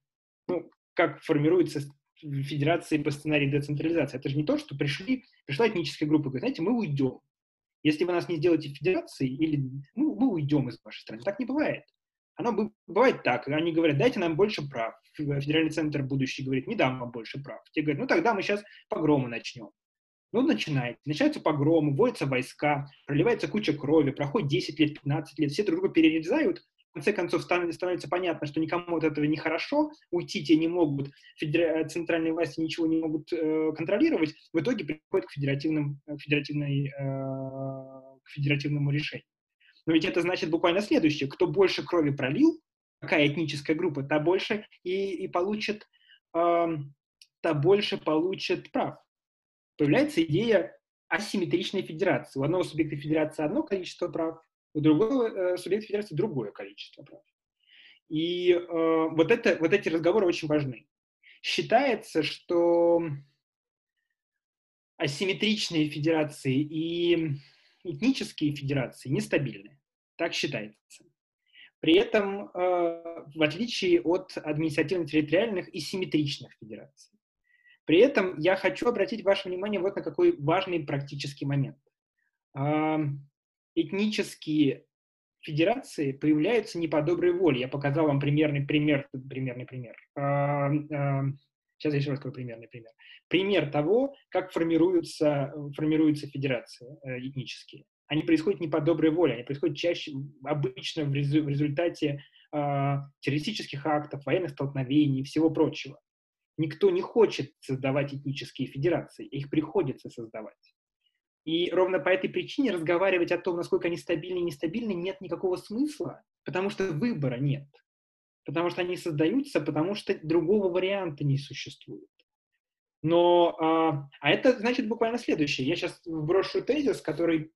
Speaker 1: ну, как формируется федерации по сценарию децентрализации. Это же не то, что пришли, пришла этническая группа и говорит, знаете, мы уйдем. Если вы нас не сделаете федерацией, или ну, мы уйдем из вашей страны. Так не бывает. Оно бывает так. Они говорят, дайте нам больше прав. Федеральный центр будущий говорит, не дам вам больше прав. Те говорят, ну тогда мы сейчас погромы начнем. Ну, начинается. Начинаются погромы, вводятся войска, проливается куча крови, проходит 10 лет, 15 лет, все друг друга перерезают, в конце концов становится понятно, что никому от этого не хорошо, уйти те не могут, федера... центральные власти ничего не могут э, контролировать, в итоге приходит к, федеративным, к, федеративной, э, к федеративному решению. Но ведь это значит буквально следующее. Кто больше крови пролил, какая этническая группа, та больше и, и получит, э, та больше получит прав. Появляется идея асимметричной федерации. У одного субъекта федерации одно количество прав, у другого э, субъекта федерации другое количество прав. И э, вот, это, вот эти разговоры очень важны. Считается, что асимметричные федерации и этнические федерации нестабильны. Так считается. При этом, э, в отличие от административно-территориальных и симметричных федераций. При этом я хочу обратить ваше внимание вот на какой важный практический момент. Э, этнические федерации появляются не по доброй воле. Я показал вам примерный пример. Примерный пример. Э, сейчас я еще раз скажу примерный пример. Пример того, как формируются, формируются федерации этнические они происходят не по доброй воле, они происходят чаще, обычно в, резу, в результате э, террористических актов, военных столкновений и всего прочего. Никто не хочет создавать этнические федерации, их приходится создавать. И ровно по этой причине разговаривать о том, насколько они стабильны и нестабильны, нет никакого смысла, потому что выбора нет. Потому что они создаются, потому что другого варианта не существует. Но, а, а это значит буквально следующее. Я сейчас брошу тезис, который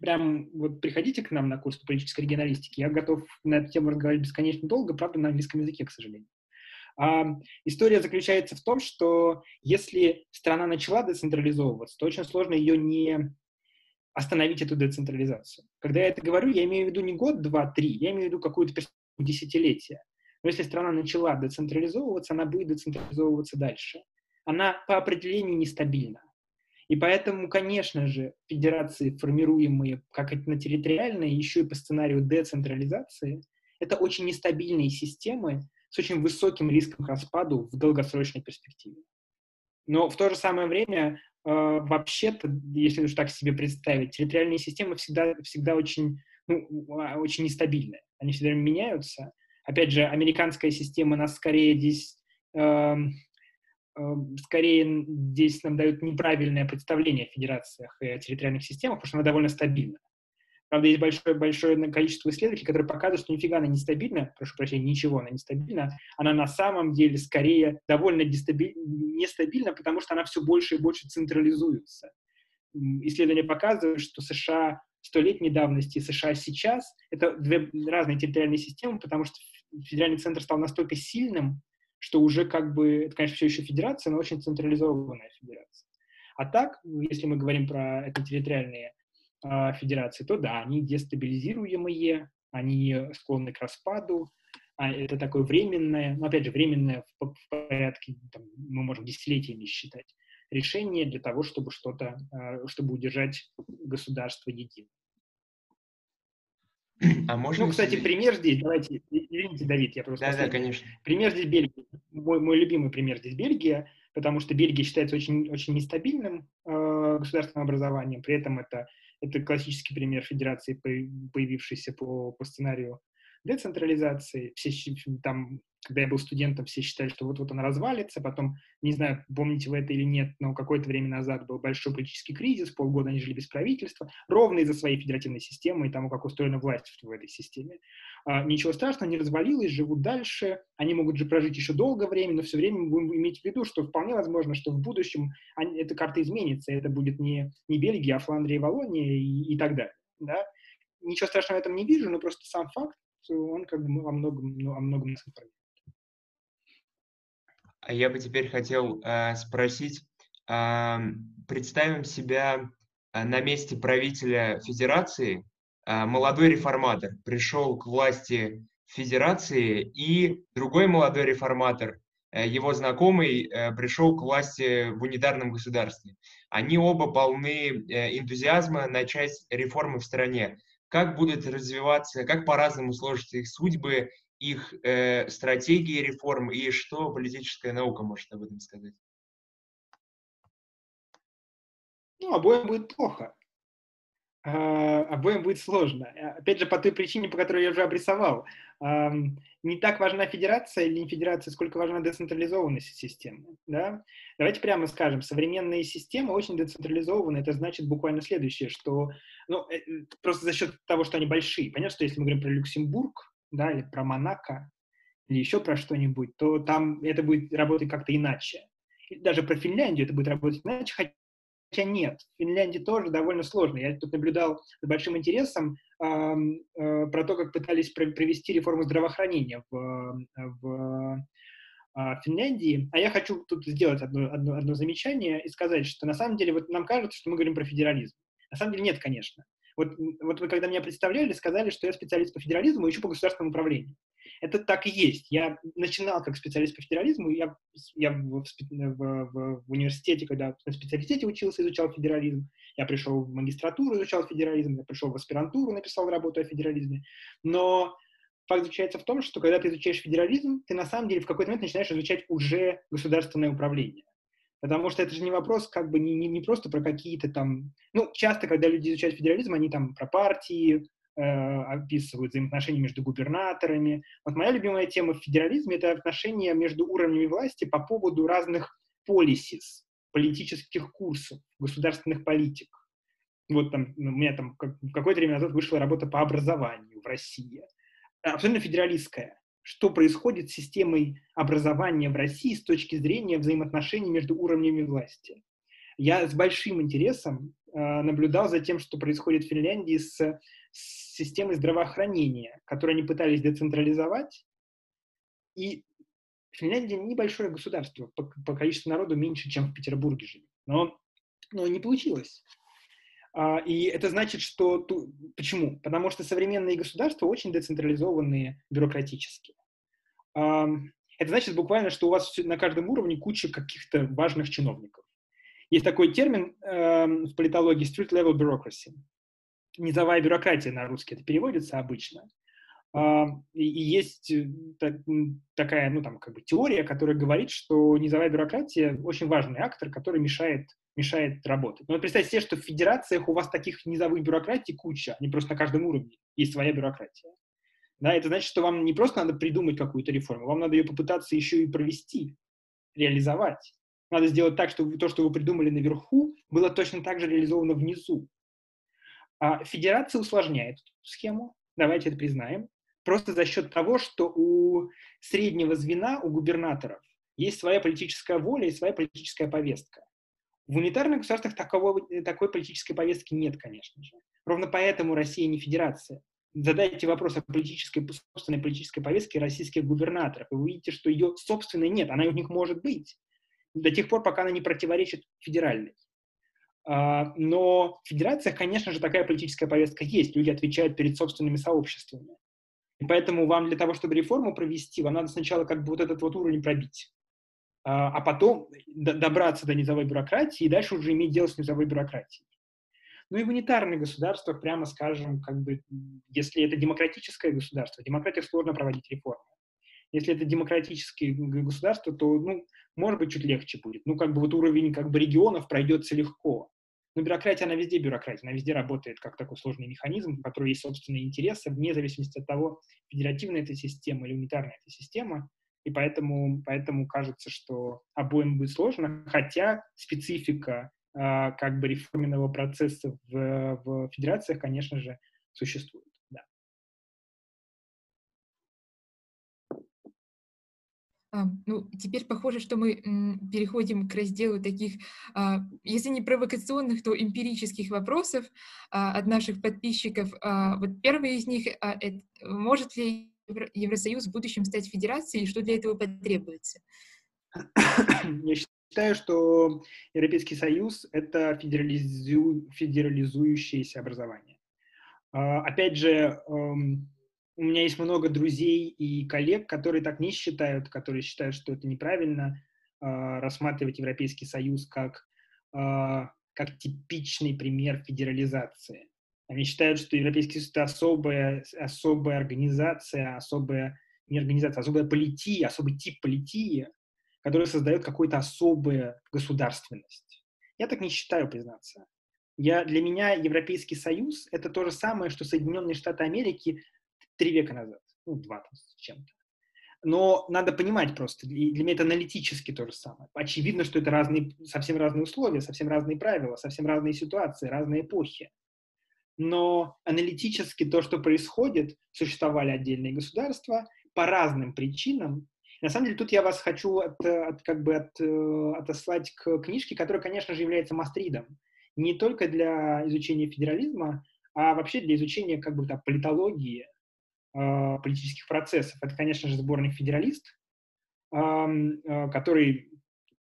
Speaker 1: прям вот приходите к нам на курс по политической регионалистике. Я готов на эту тему разговаривать бесконечно долго, правда, на английском языке, к сожалению. А, история заключается в том, что если страна начала децентрализовываться, то очень сложно ее не остановить эту децентрализацию. Когда я это говорю, я имею в виду не год, два, три, я имею в виду какую-то десятилетие. Но если страна начала децентрализовываться, она будет децентрализовываться дальше. Она по определению нестабильна. И поэтому, конечно же, федерации, формируемые как на территориальной, еще и по сценарию децентрализации, это очень нестабильные системы с очень высоким риском распаду в долгосрочной перспективе. Но в то же самое время, э, вообще-то, если уж так себе представить, территориальные системы всегда, всегда очень, ну, а, очень нестабильны. Они всегда меняются. Опять же, американская система нас скорее здесь э, скорее здесь нам дают неправильное представление о федерациях и о территориальных системах, потому что она довольно стабильна. Правда, есть большое, большое количество исследователей, которые показывают, что нифига она не стабильна, прошу прощения, ничего она не стабильна, она на самом деле скорее довольно нестабильна, потому что она все больше и больше централизуется. Исследования показывают, что США столетней давности и США сейчас — это две разные территориальные системы, потому что федеральный центр стал настолько сильным, что уже как бы, это, конечно, все еще федерация, но очень централизованная федерация. А так, если мы говорим про это территориальные э, федерации, то да, они дестабилизируемые, они склонны к распаду, а это такое временное, но опять же, временное в, порядке, там, мы можем десятилетиями считать, решение для того, чтобы что-то, э, чтобы удержать государство единым. А можно ну, кстати, пример здесь, давайте, извините, Давид, я просто...
Speaker 3: Да, да, конечно.
Speaker 1: Пример здесь Бельгия. Мой, мой любимый пример здесь Бельгия, потому что Бельгия считается очень, очень нестабильным э, государственным образованием, при этом это, это классический пример федерации, появившийся по, по сценарию децентрализации. Все там когда я был студентом, все считали, что вот-вот он развалится, потом, не знаю, помните вы это или нет, но какое-то время назад был большой политический кризис, полгода они жили без правительства, ровно из-за своей федеративной системы и тому, как устроена власть в этой системе. А, ничего страшного, не развалилось, живут дальше, они могут же прожить еще долгое время, но все время мы будем иметь в виду, что вполне возможно, что в будущем они, эта карта изменится, это будет не, не Бельгия, а Фландрия и Волония и, и так далее. Да? Ничего страшного в этом не вижу, но просто сам факт, он как бы о многом, ну, о многом нас информирует.
Speaker 3: А я бы теперь хотел э, спросить, э, представим себя э, на месте правителя федерации, э, молодой реформатор пришел к власти федерации, и другой молодой реформатор, э, его знакомый, э, пришел к власти в унитарном государстве. Они оба полны э, энтузиазма начать реформы в стране. Как будут развиваться, как по-разному сложатся их судьбы, их э, стратегии реформ и что политическая наука может об этом сказать?
Speaker 1: Ну, обоим будет плохо. Uh, обоим будет сложно. Опять же, по той причине, по которой я уже обрисовал. Не так важна федерация или не федерация, сколько важна децентрализованность системы. Да? Давайте прямо скажем, современные системы очень децентрализованы. Это значит буквально следующее, что ну, э, просто за счет того, что они большие. Понятно, что если мы говорим про Люксембург, да, или про Монако, или еще про что-нибудь, то там это будет работать как-то иначе. Даже про Финляндию это будет работать иначе, хотя нет, в Финляндии тоже довольно сложно. Я тут наблюдал с большим интересом э, э, про то, как пытались провести реформу здравоохранения в, в э, Финляндии. А я хочу тут сделать одно, одно, одно замечание и сказать, что на самом деле вот нам кажется, что мы говорим про федерализм. На самом деле нет, конечно. Вот, вот вы когда меня представляли, сказали, что я специалист по федерализму и еще по государственному управлению. Это так и есть. Я начинал как специалист по федерализму, я, я в, в, в, в университете, когда на специалитете учился, изучал федерализм, я пришел в магистратуру, изучал федерализм, я пришел в аспирантуру, написал работу о федерализме. Но факт заключается в том, что когда ты изучаешь федерализм, ты на самом деле в какой-то момент начинаешь изучать уже государственное управление. Потому что это же не вопрос как бы не, не, не просто про какие-то там... Ну, часто, когда люди изучают федерализм, они там про партии описывают взаимоотношения между губернаторами. Вот моя любимая тема в федерализме — это отношения между уровнями власти по поводу разных policies, политических курсов, государственных политик. Вот там у меня там какое-то время назад вышла работа по образованию в России. Абсолютно федералистская что происходит с системой образования в России с точки зрения взаимоотношений между уровнями власти. Я с большим интересом э, наблюдал за тем, что происходит в Финляндии с, с системой здравоохранения, которую они пытались децентрализовать. И Финляндия небольшое государство, по, по количеству народу меньше, чем в Петербурге живет. Но, но не получилось. А, и это значит, что... Почему? Потому что современные государства очень децентрализованные бюрократически. Это значит буквально, что у вас на каждом уровне куча каких-то важных чиновников. Есть такой термин э, в политологии street level bureaucracy. Низовая бюрократия на русский это переводится обычно. Э, и есть э, так, такая, ну там как бы теория, которая говорит, что низовая бюрократия очень важный актор, который мешает мешает работать. Но вот представьте себе, что в федерациях у вас таких низовых бюрократий куча, они просто на каждом уровне есть своя бюрократия. Да, это значит, что вам не просто надо придумать какую-то реформу, вам надо ее попытаться еще и провести, реализовать. Надо сделать так, чтобы то, что вы придумали наверху, было точно так же реализовано внизу. А федерация усложняет эту схему, давайте это признаем, просто за счет того, что у среднего звена, у губернаторов, есть своя политическая воля и своя политическая повестка. В унитарных государствах такого, такой политической повестки нет, конечно же. Ровно поэтому Россия не федерация задайте вопрос о политической, собственной политической повестке российских губернаторов, и вы увидите, что ее собственной нет, она у них может быть, до тех пор, пока она не противоречит федеральной. А, но в федерациях, конечно же, такая политическая повестка есть, люди отвечают перед собственными сообществами. И поэтому вам для того, чтобы реформу провести, вам надо сначала как бы вот этот вот уровень пробить, а, а потом добраться до низовой бюрократии и дальше уже иметь дело с низовой бюрократией. Ну и в унитарных государствах, прямо скажем, как бы, если это демократическое государство, в демократиях сложно проводить реформы. Если это демократические государства, то, ну, может быть, чуть легче будет. Ну, как бы вот уровень как бы регионов пройдется легко. Но бюрократия, она везде бюрократия, она везде работает как такой сложный механизм, у которого есть собственные интересы, вне зависимости от того, федеративная эта система или унитарная эта система. И поэтому, поэтому кажется, что обоим будет сложно, хотя специфика а, как бы реформенного процесса в, в федерациях, конечно же, существует.
Speaker 2: Ну, теперь похоже, что мы переходим к разделу таких, а, если не провокационных, то эмпирических вопросов от наших подписчиков. Вот первый из них, может ли Евросоюз в будущем стать федерацией, и что для этого потребуется?
Speaker 1: Я считаю, что Европейский Союз — это федерализу... федерализующееся образование. А, опять же, эм, у меня есть много друзей и коллег, которые так не считают, которые считают, что это неправильно а, рассматривать Европейский Союз как, а, как типичный пример федерализации. Они считают, что Европейский Союз — это особая, особая организация, особая, не организация, особая полития, особый тип политии, который создает какую-то особую государственность. Я так не считаю, признаться. Я, для меня Европейский Союз — это то же самое, что Соединенные Штаты Америки три века назад, ну, два там, с чем-то. Но надо понимать просто, и для меня это аналитически то же самое. Очевидно, что это разные, совсем разные условия, совсем разные правила, совсем разные ситуации, разные эпохи. Но аналитически то, что происходит, существовали отдельные государства по разным причинам, на самом деле тут я вас хочу от, от, как бы от, э, отослать к книжке, которая, конечно же, является мастридом. Не только для изучения федерализма, а вообще для изучения как бы там, политологии, политических процессов. Это, конечно же, сборник «Федералист», э, который,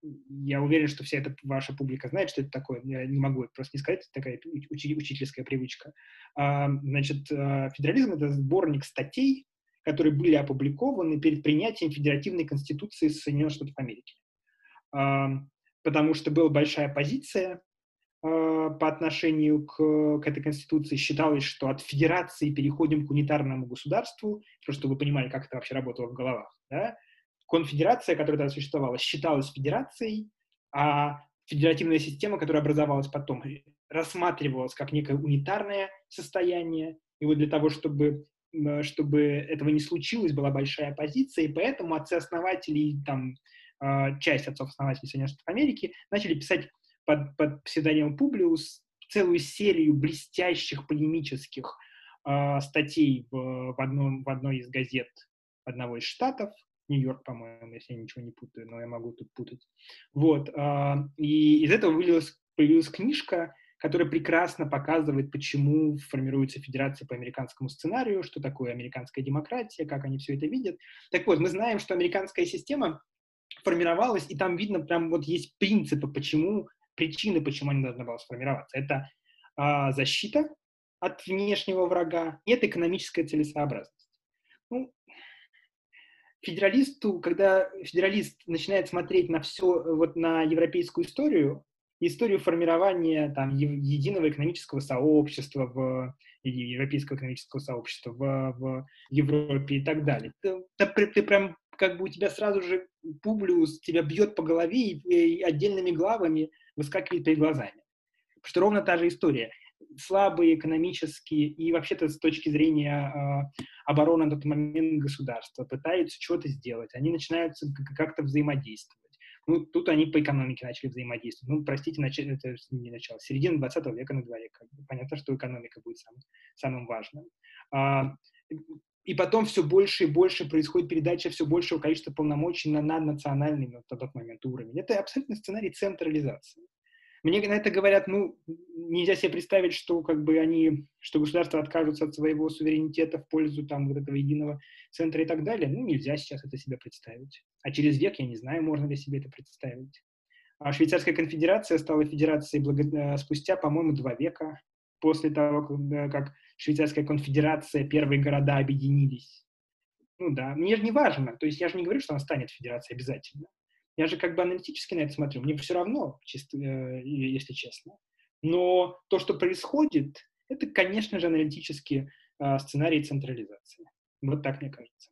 Speaker 1: я уверен, что вся эта ваша публика знает, что это такое. Я не могу это просто не сказать, это такая уч- учительская привычка. Э, значит, «Федерализм» — это сборник статей, которые были опубликованы перед принятием Федеративной Конституции Соединенных Штатов Америки. Потому что была большая позиция а, по отношению к, к этой Конституции. Считалось, что от федерации переходим к унитарному государству, просто чтобы вы понимали, как это вообще работало в головах. Да? Конфедерация, которая тогда существовала, считалась федерацией, а федеративная система, которая образовалась потом, рассматривалась как некое унитарное состояние. И вот для того, чтобы чтобы этого не случилось, была большая оппозиция, и поэтому отцы-основатели, там, а, часть отцов-основателей Соединенных Штатов Америки начали писать под, под псевдонимом Публиус целую серию блестящих полемических э, статей в, в, одном, в одной из газет одного из штатов, Нью-Йорк, по-моему, если я ничего не путаю, но я могу тут путать. Вот, э, и из этого вылилась, появилась книжка, который прекрасно показывает, почему формируется федерация по американскому сценарию, что такое американская демократия, как они все это видят. Так вот, мы знаем, что американская система формировалась, и там видно прям вот есть принципы, почему, причины, почему она должна была сформироваться. Это а, защита от внешнего врага, нет экономическая целесообразность. Ну, федералисту, когда федералист начинает смотреть на все, вот на европейскую историю, историю формирования там, единого экономического сообщества, в, европейского экономического сообщества в, в Европе и так далее. Ты, ты, ты прям как бы у тебя сразу же Публиус тебя бьет по голове и, и отдельными главами выскакивает перед глазами. Потому что ровно та же история. Слабые экономические и вообще-то с точки зрения э, обороны на тот момент государства пытаются что-то сделать. Они начинают как-то взаимодействовать. Ну, тут они по экономике начали взаимодействовать. Ну, простите, нач... это не начало. Середина 20 века на дворе. Понятно, что экономика будет сам, самым важным. А, и потом все больше и больше происходит передача все большего количества полномочий на наднациональный на тот момент уровень. Это абсолютно сценарий централизации. Мне на это говорят, ну, нельзя себе представить, что как бы они, что государство откажутся от своего суверенитета в пользу там вот этого единого центра и так далее. Ну, нельзя сейчас это себе представить. А через век я не знаю, можно ли себе это представить. А Швейцарская конфедерация стала федерацией благо... Э, спустя, по-моему, два века после того, как Швейцарская конфедерация, первые города объединились. Ну да, мне же не важно, то есть я же не говорю, что она станет федерацией обязательно. Я же как бы аналитически на это смотрю. Мне все равно, чисто, э, если честно. Но то, что происходит, это, конечно же, аналитический э, сценарий централизации. Вот так мне кажется.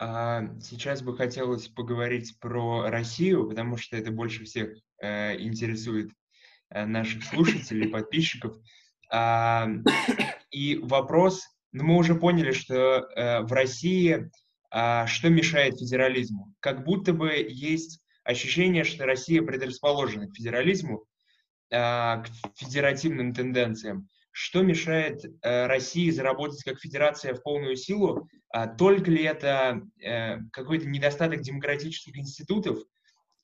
Speaker 3: А сейчас бы хотелось поговорить про Россию, потому что это больше всех э, интересует э, наших слушателей, подписчиков. И вопрос, ну, мы уже поняли, что э, в России а, что мешает федерализму? Как будто бы есть ощущение, что Россия предрасположена к федерализму, а, к федеративным тенденциям. Что мешает э, России заработать как федерация в полную силу? А, только ли это э, какой-то недостаток демократических институтов,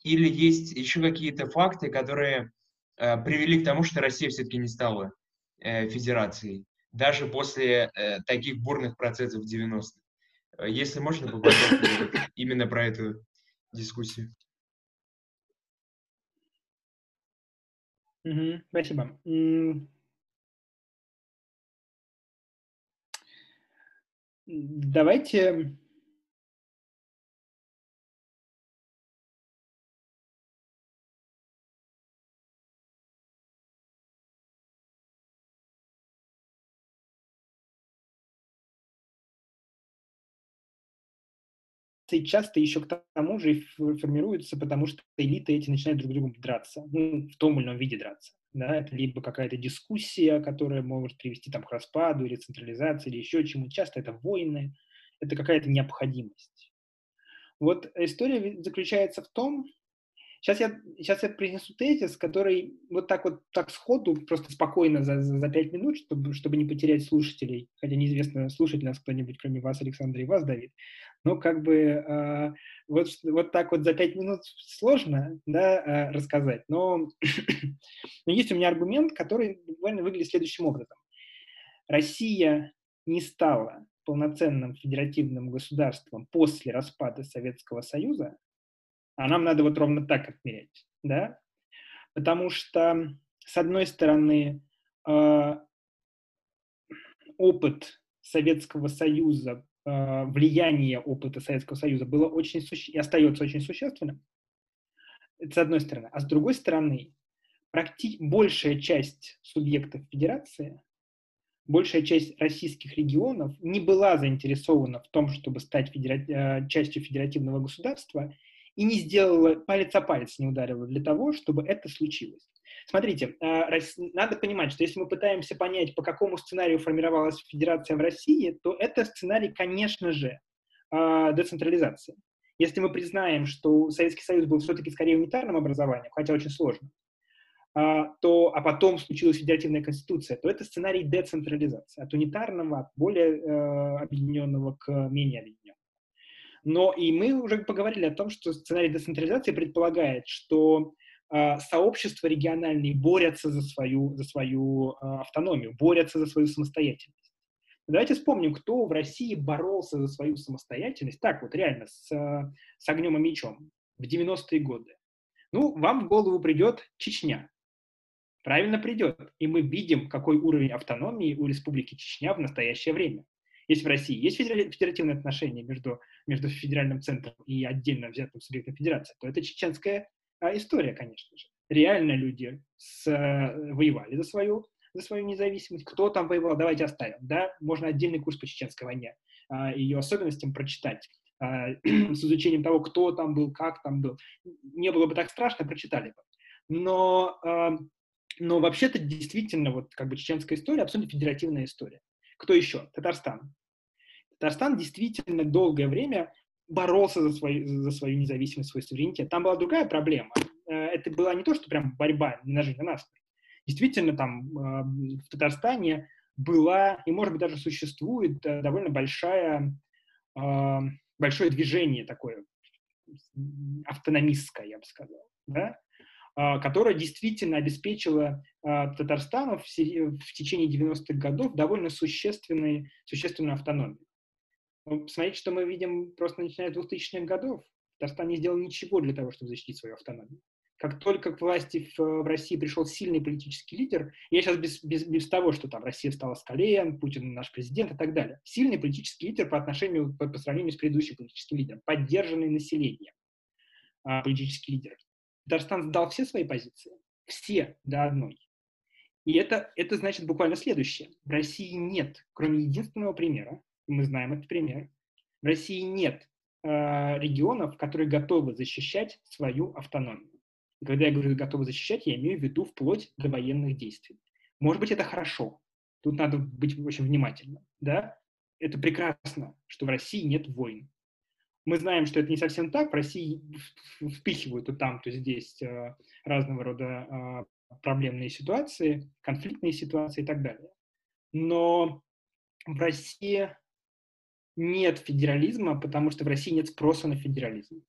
Speaker 3: или есть еще какие-то факты, которые привели к тому, что Россия все-таки не стала федерацией, даже после таких бурных процессов в 90-х? Э, если можно, поподробнее именно про эту дискуссию.
Speaker 1: Угу, спасибо. Давайте и часто еще к тому же формируются, потому что элиты эти начинают друг с другом драться, ну, в том или ином виде драться. Да? Это либо какая-то дискуссия, которая может привести там, к распаду или централизации, или еще чему. Часто это войны, это какая-то необходимость. Вот история заключается в том, Сейчас я, сейчас я принесу тезис, который вот так вот, так сходу, просто спокойно за, за, пять минут, чтобы, чтобы не потерять слушателей, хотя неизвестно, слушает нас кто-нибудь, кроме вас, Александр, и вас, Давид, но как бы э, вот, вот так вот за пять минут сложно да, э, рассказать, но, но есть у меня аргумент, который буквально выглядит следующим образом. Россия не стала полноценным федеративным государством после распада Советского Союза, а нам надо вот ровно так отмерять, да? Потому что, с одной стороны, э, опыт Советского Союза, э, влияние опыта Советского Союза было очень суще... и остается очень существенным, это с одной стороны. А с другой стороны, практи... большая часть субъектов федерации, большая часть российских регионов не была заинтересована в том, чтобы стать федера... Э, частью федеративного государства и не сделала, палец о палец не ударила для того, чтобы это случилось. Смотрите, а, надо понимать, что если мы пытаемся понять, по какому сценарию формировалась федерация в России, то это сценарий, конечно же, а, децентрализации. Если мы признаем, что Советский Союз был все-таки скорее унитарным образованием, хотя очень сложно, а, то, а потом случилась федеративная конституция, то это сценарий децентрализации, от унитарного, от более э, объединенного к менее объединенному. Но и мы уже поговорили о том, что сценарий децентрализации предполагает, что э, сообщества региональные борются за свою, за свою э, автономию, борются за свою самостоятельность. Давайте вспомним, кто в России боролся за свою самостоятельность, так вот реально, с, с огнем и мечом в 90-е годы. Ну, вам в голову придет Чечня. Правильно придет. И мы видим, какой уровень автономии у Республики Чечня в настоящее время. Есть в России есть федеративные отношения между, между федеральным центром и отдельно взятым субъектом федерации, то это чеченская а, история, конечно же. Реально люди с, э, воевали за свою, за свою независимость. Кто там воевал, давайте оставим. Да? Можно отдельный курс по чеченской войне, а, ее особенностям прочитать а, с изучением того, кто там был, как там был. Не было бы так страшно, прочитали бы. Но но вообще-то действительно вот как бы чеченская история абсолютно федеративная история. Кто еще? Татарстан. Татарстан действительно долгое время боролся за свою, за свою независимость, свой суверенитет. Там была другая проблема. Э, это была не то, что прям борьба, не на жизнь, а на смерть. Действительно, там э, в Татарстане была, и, может быть, даже существует э, довольно большая, большое движение такое, автономистское, я бы сказал. Да? А, которая действительно обеспечила а, Татарстану в, течение 90-х годов довольно существенной, существенную автономию. Посмотрите, что мы видим просто начиная с 2000-х годов. Татарстан не сделал ничего для того, чтобы защитить свою автономию. Как только к власти в, в России пришел сильный политический лидер, я сейчас без, без, без того, что там Россия стала скалеем, Путин наш президент и так далее. Сильный политический лидер по отношению, по, по сравнению с предыдущим политическим лидером, поддержанный населением а, политический лидер. Татарстан сдал все свои позиции, все до одной. И это, это значит буквально следующее. В России нет, кроме единственного примера, и мы знаем этот пример, в России нет э, регионов, которые готовы защищать свою автономию. И когда я говорю готовы защищать, я имею в виду вплоть до военных действий. Может быть, это хорошо. Тут надо быть очень внимательным. Да? Это прекрасно, что в России нет войн мы знаем, что это не совсем так. В России впихивают то там, то здесь э, разного рода э, проблемные ситуации, конфликтные ситуации и так далее. Но в России нет федерализма, потому что в России нет спроса на федерализм.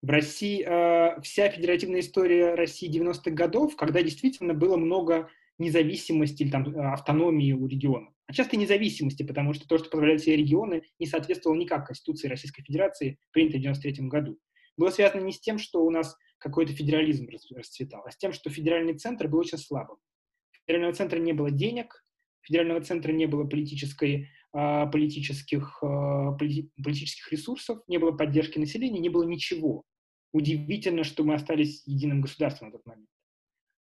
Speaker 1: В России э, вся федеративная история России 90-х годов, когда действительно было много независимости или там, автономии у регионов а часто независимости, потому что то, что позволяют себе регионы, не соответствовало никак Конституции Российской Федерации, принятой в 1993 году. Было связано не с тем, что у нас какой-то федерализм расцветал, а с тем, что федеральный центр был очень слабым. Федерального центра не было денег, федерального центра не было политической, а, политических, а, политических ресурсов, не было поддержки населения, не было ничего. Удивительно, что мы остались единым государством на тот момент.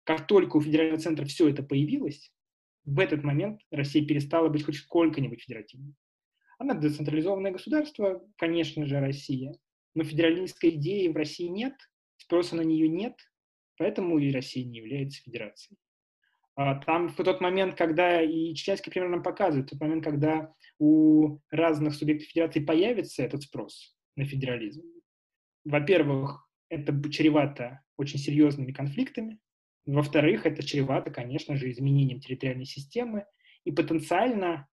Speaker 1: Как только у федерального центра все это появилось, в этот момент Россия перестала быть хоть сколько-нибудь федеративной. Она децентрализованное государство, конечно же, Россия, но федералистской идеи в России нет, спроса на нее нет, поэтому и Россия не является федерацией. А там в тот момент, когда, и чеченский пример нам показывает, в тот момент, когда у разных субъектов федерации появится этот спрос на федерализм, во-первых, это чревато очень серьезными конфликтами, во-вторых, это чревато, конечно же, изменением территориальной системы, и потенциально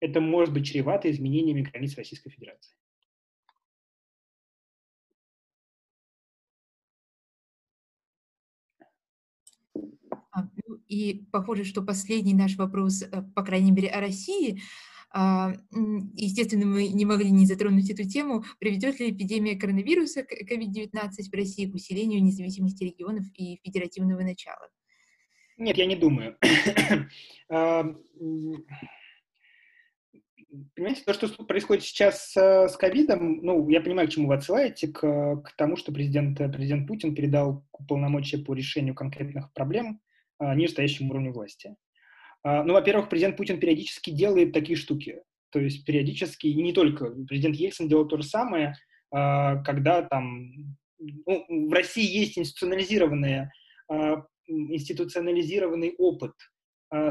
Speaker 1: это может быть чревато изменениями границ Российской Федерации.
Speaker 2: А, ну и похоже, что последний наш вопрос, э, по крайней мере, о России, естественно, мы не могли не затронуть эту тему. Приведет ли эпидемия коронавируса COVID-19 в России к усилению независимости регионов и федеративного начала?
Speaker 1: Нет, я не думаю. А, понимаете, то, что происходит сейчас с ковидом, ну, я понимаю, к чему вы отсылаете, к, к тому, что президент, президент Путин передал полномочия по решению конкретных проблем а, нижестоящему уровню власти. А, ну, во-первых, президент Путин периодически делает такие штуки. То есть периодически, и не только, президент Ельцин делал то же самое, а, когда там... Ну, в России есть институционализированные, а, институционализированный опыт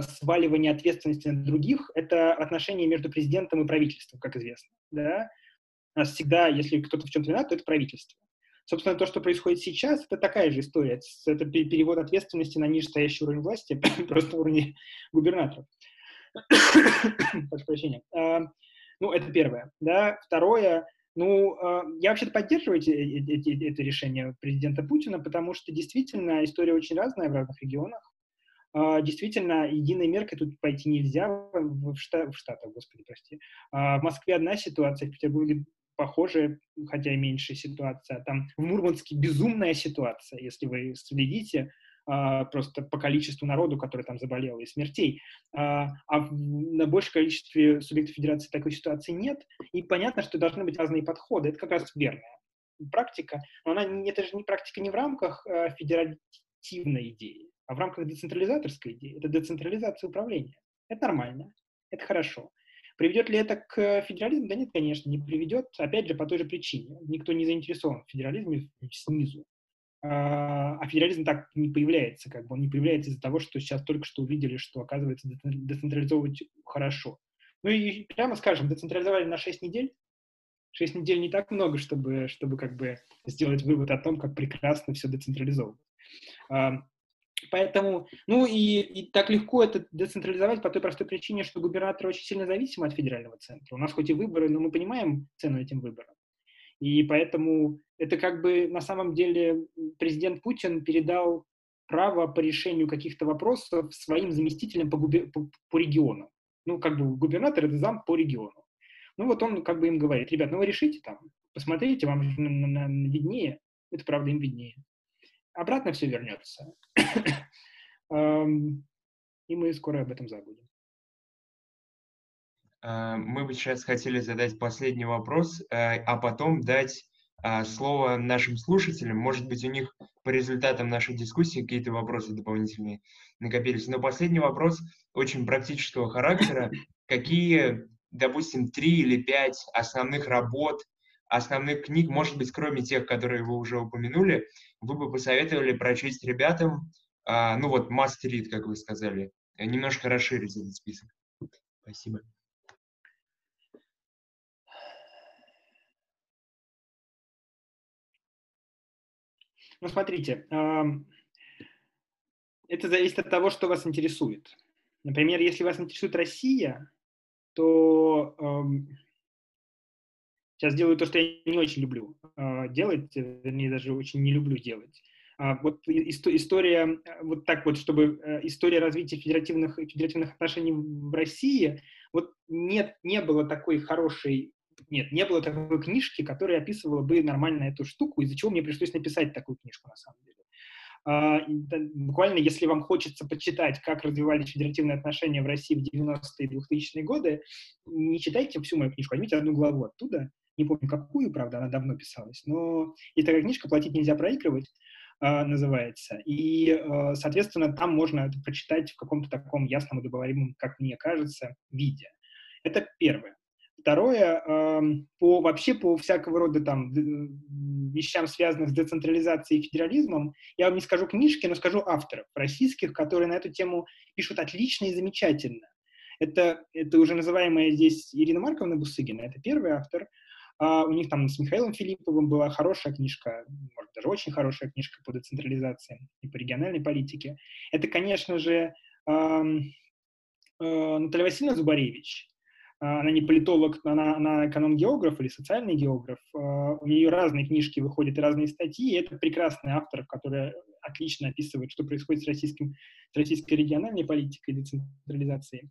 Speaker 1: сваливания ответственности на других. Это отношения между президентом и правительством, как известно. Да? У нас всегда, если кто-то в чем-то виноват, то это правительство. Собственно, то, что происходит сейчас, это такая же история. Это перевод ответственности на нижестоящий уровень власти, просто уровень губернаторов. Прошу прощения. А, ну, это первое. Да. Второе, ну, а, я вообще-то поддерживаю эти, эти, это решение президента Путина, потому что действительно история очень разная в разных регионах. Uh, действительно, единой меркой тут пойти нельзя в, штат, в Штатах, господи, прости. В Москве одна ситуация, в Петербурге похожая, хотя и меньшая ситуация. Там в Мурманске безумная ситуация, если вы следите. а, просто по количеству народу, который там заболел, и смертей. А, а на большем количестве субъектов федерации такой ситуации нет. И понятно, что должны быть разные подходы. Это как раз верная практика. Но она, это же не практика не в рамках а, федеративной идеи, а в рамках децентрализаторской идеи. Это децентрализация управления. Это нормально, это хорошо. Приведет ли это к федерализму? Да нет, конечно, не приведет. Опять же, по той же причине. Никто не заинтересован в федерализме снизу. А, а федерализм так не появляется, как бы он не появляется из-за того, что сейчас только что увидели, что, оказывается, децентрализовывать хорошо. Ну и прямо скажем, децентрализовали на 6 недель. 6 недель не так много, чтобы, чтобы как бы сделать вывод о том, как прекрасно все децентрализовывать. Поэтому, ну и, и так легко это децентрализовать по той простой причине, что губернаторы очень сильно зависимы от федерального центра. У нас хоть и выборы, но мы понимаем цену этим выборам. И поэтому это как бы на самом деле президент Путин передал право по решению каких-то вопросов своим заместителям по, губер... по, по региону. Ну, как бы губернатор — это зам по региону. Ну, вот он как бы им говорит, ребят, ну вы решите там, посмотрите, вам на виднее, это правда им виднее. Обратно все вернется. И мы скоро об этом забудем.
Speaker 3: А, мы бы сейчас хотели задать последний вопрос, э, а потом дать а, слово нашим слушателям. Может быть, у них по результатам нашей дискуссии какие-то вопросы дополнительные накопились. Но последний вопрос очень практического характера. Какие, допустим, три или пять основных работ, основных книг, может быть, кроме тех, которые вы уже упомянули, вы бы посоветовали прочесть ребятам, а, ну вот, must read, как вы сказали, немножко расширить этот список? Спасибо.
Speaker 1: Ну, смотрите, это зависит от того, что вас интересует. Например, если вас интересует Россия, то сейчас делаю то, что я не очень люблю а, делать, вернее, даже очень не люблю делать. А, вот история, вот так вот, чтобы э, история развития федеративных, федеративных отношений в России, вот нет, не было такой хорошей нет, не было такой книжки, которая описывала бы нормально эту штуку, из-за чего мне пришлось написать такую книжку на самом деле. А, буквально, если вам хочется почитать, как развивались федеративные отношения в России в 90-е и 2000-е годы, не читайте всю мою книжку, возьмите одну главу оттуда, не помню какую, правда, она давно писалась, но есть такая книжка «Платить нельзя проигрывать», а, называется. И, а, соответственно, там можно это прочитать в каком-то таком ясном, удобоваримом, как мне кажется, виде. Это первое. Второе, по, вообще по всякого рода там вещам, связанных с децентрализацией и федерализмом, я вам не скажу книжки, но скажу авторов российских, которые на эту тему пишут отлично и замечательно. Это, это уже называемая здесь Ирина Марковна Бусыгина, это первый автор. А у них там с Михаилом Филипповым была хорошая книжка, может, даже очень хорошая книжка по децентрализации и по региональной политике. Это, конечно же, э, Наталья Васильевна Зубаревич, а, она не политолог, она, она эконом-географ или социальный географ. А, у нее разные книжки выходят и разные статьи, и это прекрасный автор, который отлично описывает, что происходит с, российским, с российской региональной политикой децентрализации.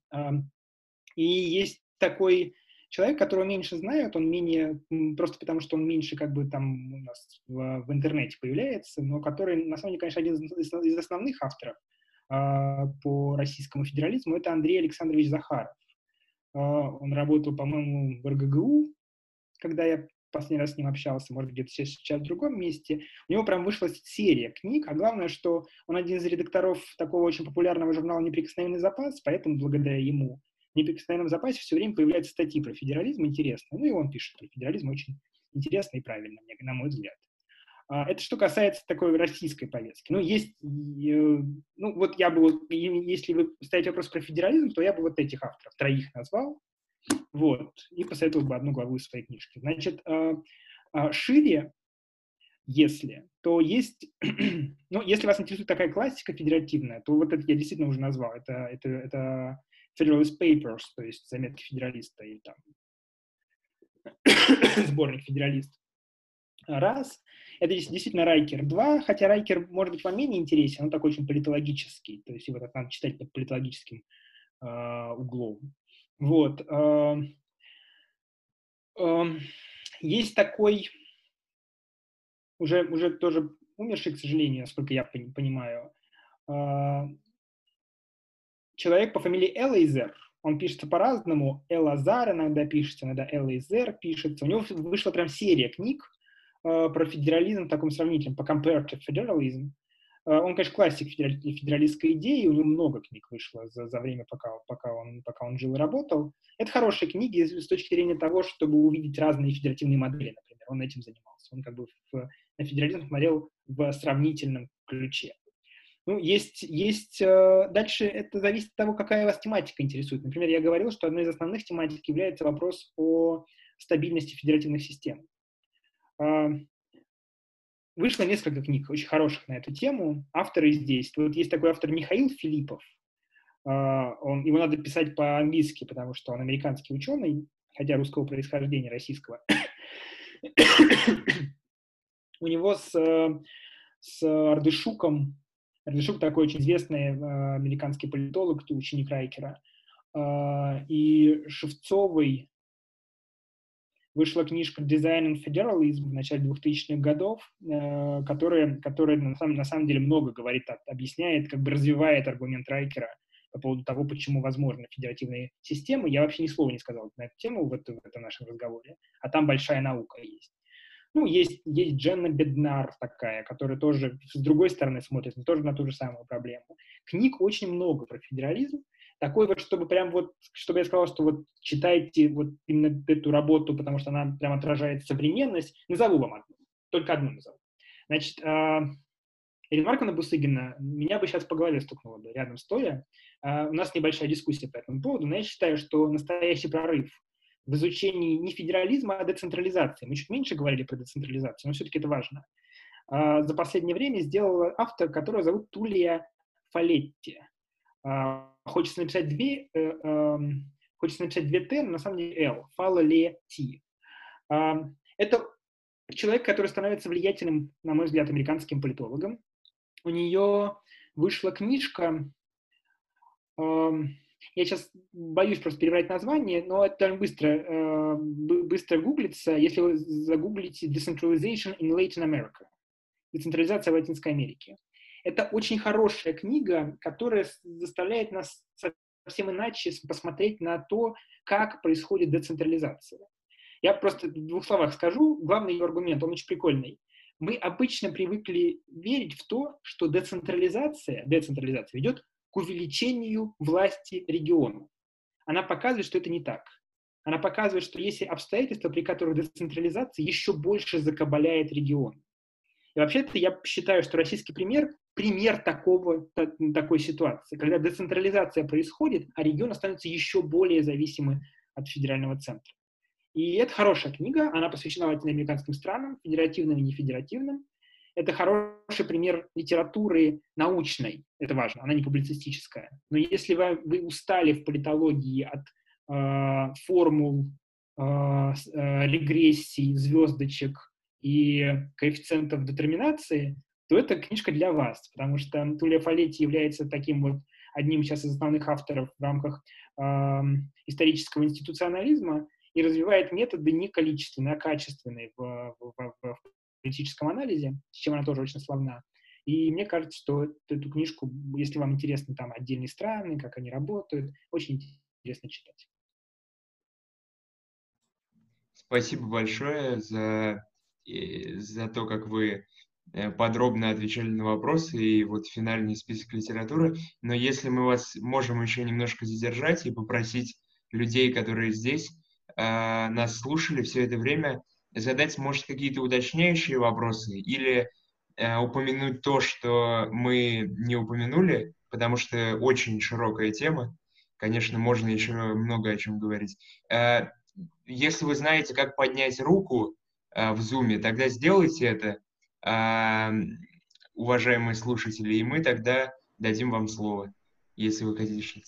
Speaker 1: И есть такой человек, которого меньше знают, он менее, просто потому что он меньше как бы там у нас в, в интернете появляется, но который, на самом деле, конечно, один из, основных авторов по российскому федерализму, это Андрей Александрович Захаров. А, он работал, по-моему, в РГГУ, когда я последний раз с ним общался, может, где-то сейчас в другом месте. У него прям вышла серия книг, а главное, что он один из редакторов такого очень популярного журнала «Неприкосновенный запас», поэтому благодаря ему «Неприкосновенном запасе» все время появляются статьи про федерализм интересные. Ну и он пишет про федерализм очень интересно и правильно, на мой взгляд. А, это что касается такой российской повестки. Ну, есть, э, ну, вот я бы, если вы ставите вопрос про федерализм, то я бы вот этих авторов троих назвал, вот, и посоветовал бы одну главу из своей книжки. Значит, а, а, шире, если, то есть, ну, если вас интересует такая классика федеративная, то вот это я действительно уже назвал, это, это, это Federalist Papers, то есть заметки федералиста или там сборник федералист. Раз. Это действительно Райкер 2, хотя Райкер, может быть, вам менее интересен, он такой очень политологический, то есть его так надо читать под политологическим э, углом. Вот. Э, э, есть такой, уже, уже тоже умерший, к сожалению, насколько я понимаю, человек по фамилии Элейзер, он пишется по-разному, Элазар иногда пишется, иногда Элейзер пишется. У него вышла прям серия книг про федерализм в таком сравнительном, по comparative federalism. Он, конечно, классик федералистской идеи, у него много книг вышло за, за время, пока, пока, он, пока он жил и работал. Это хорошие книги с точки зрения того, чтобы увидеть разные федеративные модели, например. Он этим занимался. Он как бы в, на федерализм смотрел в сравнительном ключе. Ну, есть, есть, э, дальше это зависит от того, какая вас тематика интересует. Например, я говорил, что одной из основных тематик является вопрос о стабильности федеративных систем. А, вышло несколько книг очень хороших на эту тему. Авторы здесь. Вот есть такой автор Михаил Филиппов. А, он, его надо писать по-английски, потому что он американский ученый, хотя русского происхождения, российского. У него с, с Ардышуком Ардышук такой очень известный э, американский политолог, ученик Райкера. Э, и Шевцовой вышла книжка «Design and Federalism» в начале 2000-х годов, э, которая, которая на, самом, на самом деле много говорит, объясняет, как бы развивает аргумент Райкера по поводу того, почему возможны федеративные системы. Я вообще ни слова не сказал на эту тему в, это, в этом нашем разговоре, а там большая наука есть. Ну, есть, есть Дженна Беднар такая, которая тоже с другой стороны смотрит тоже на ту же самую проблему. Книг очень много про федерализм. Такой вот, чтобы прям вот, чтобы я сказал, что вот читайте вот именно эту работу, потому что она прям отражает современность. Назову вам одну, только одну назову. Значит, э, Ирина Марковна Бусыгина меня бы сейчас по голове стукнула бы рядом стоя. Э, у нас небольшая дискуссия по этому поводу, но я считаю, что настоящий прорыв в изучении не федерализма, а децентрализации. Мы чуть меньше говорили про децентрализацию, но все-таки это важно. А, за последнее время сделал автор, которого зовут Тулия Фалетти. А, хочется написать две, э, эм, хочется написать две Т, но на самом деле Л. Фалалети. А, это человек, который становится влиятельным, на мой взгляд, американским политологом. У нее вышла книжка эм, я сейчас боюсь просто перебрать название, но это довольно быстро, э, быстро гуглится, если вы загуглите Decentralization in Latin America. Децентрализация в Латинской Америке. Это очень хорошая книга, которая заставляет нас совсем иначе посмотреть на то, как происходит децентрализация. Я просто в двух словах скажу. Главный ее аргумент, он очень прикольный. Мы обычно привыкли верить в то, что децентрализация, децентрализация ведет увеличению власти региона. Она показывает, что это не так. Она показывает, что есть обстоятельства, при которых децентрализация еще больше закабаляет регион. И вообще-то я считаю, что российский пример – пример такого, такой ситуации, когда децентрализация происходит, а регионы становятся еще более зависимы от федерального центра. И это хорошая книга, она посвящена латиноамериканским странам, федеративным и нефедеративным. Это хороший пример литературы научной, это важно, она не публицистическая. Но если вы, вы устали в политологии от э, формул, э, э, регрессий, звездочек и коэффициентов детерминации, то это книжка для вас, потому что Тулия Фалетти является таким вот одним сейчас из основных авторов в рамках э, исторического институционализма и развивает методы не количественные, а качественные в, в, в, в политическом анализе, с чем она тоже очень славна. И мне кажется, что эту книжку, если вам интересны там отдельные страны, как они работают, очень интересно читать.
Speaker 3: Спасибо большое за, за то, как вы э, подробно отвечали на вопросы и вот финальный список литературы. Но если мы вас можем еще немножко задержать и попросить людей, которые здесь э, нас слушали все это время, задать, может, какие-то уточняющие вопросы или э, упомянуть то, что мы не упомянули, потому что очень широкая тема. Конечно, можно еще много о чем говорить. Э, если вы знаете, как поднять руку э, в Zoom, тогда сделайте это, э, уважаемые слушатели, и мы тогда дадим вам слово, если вы хотите что-то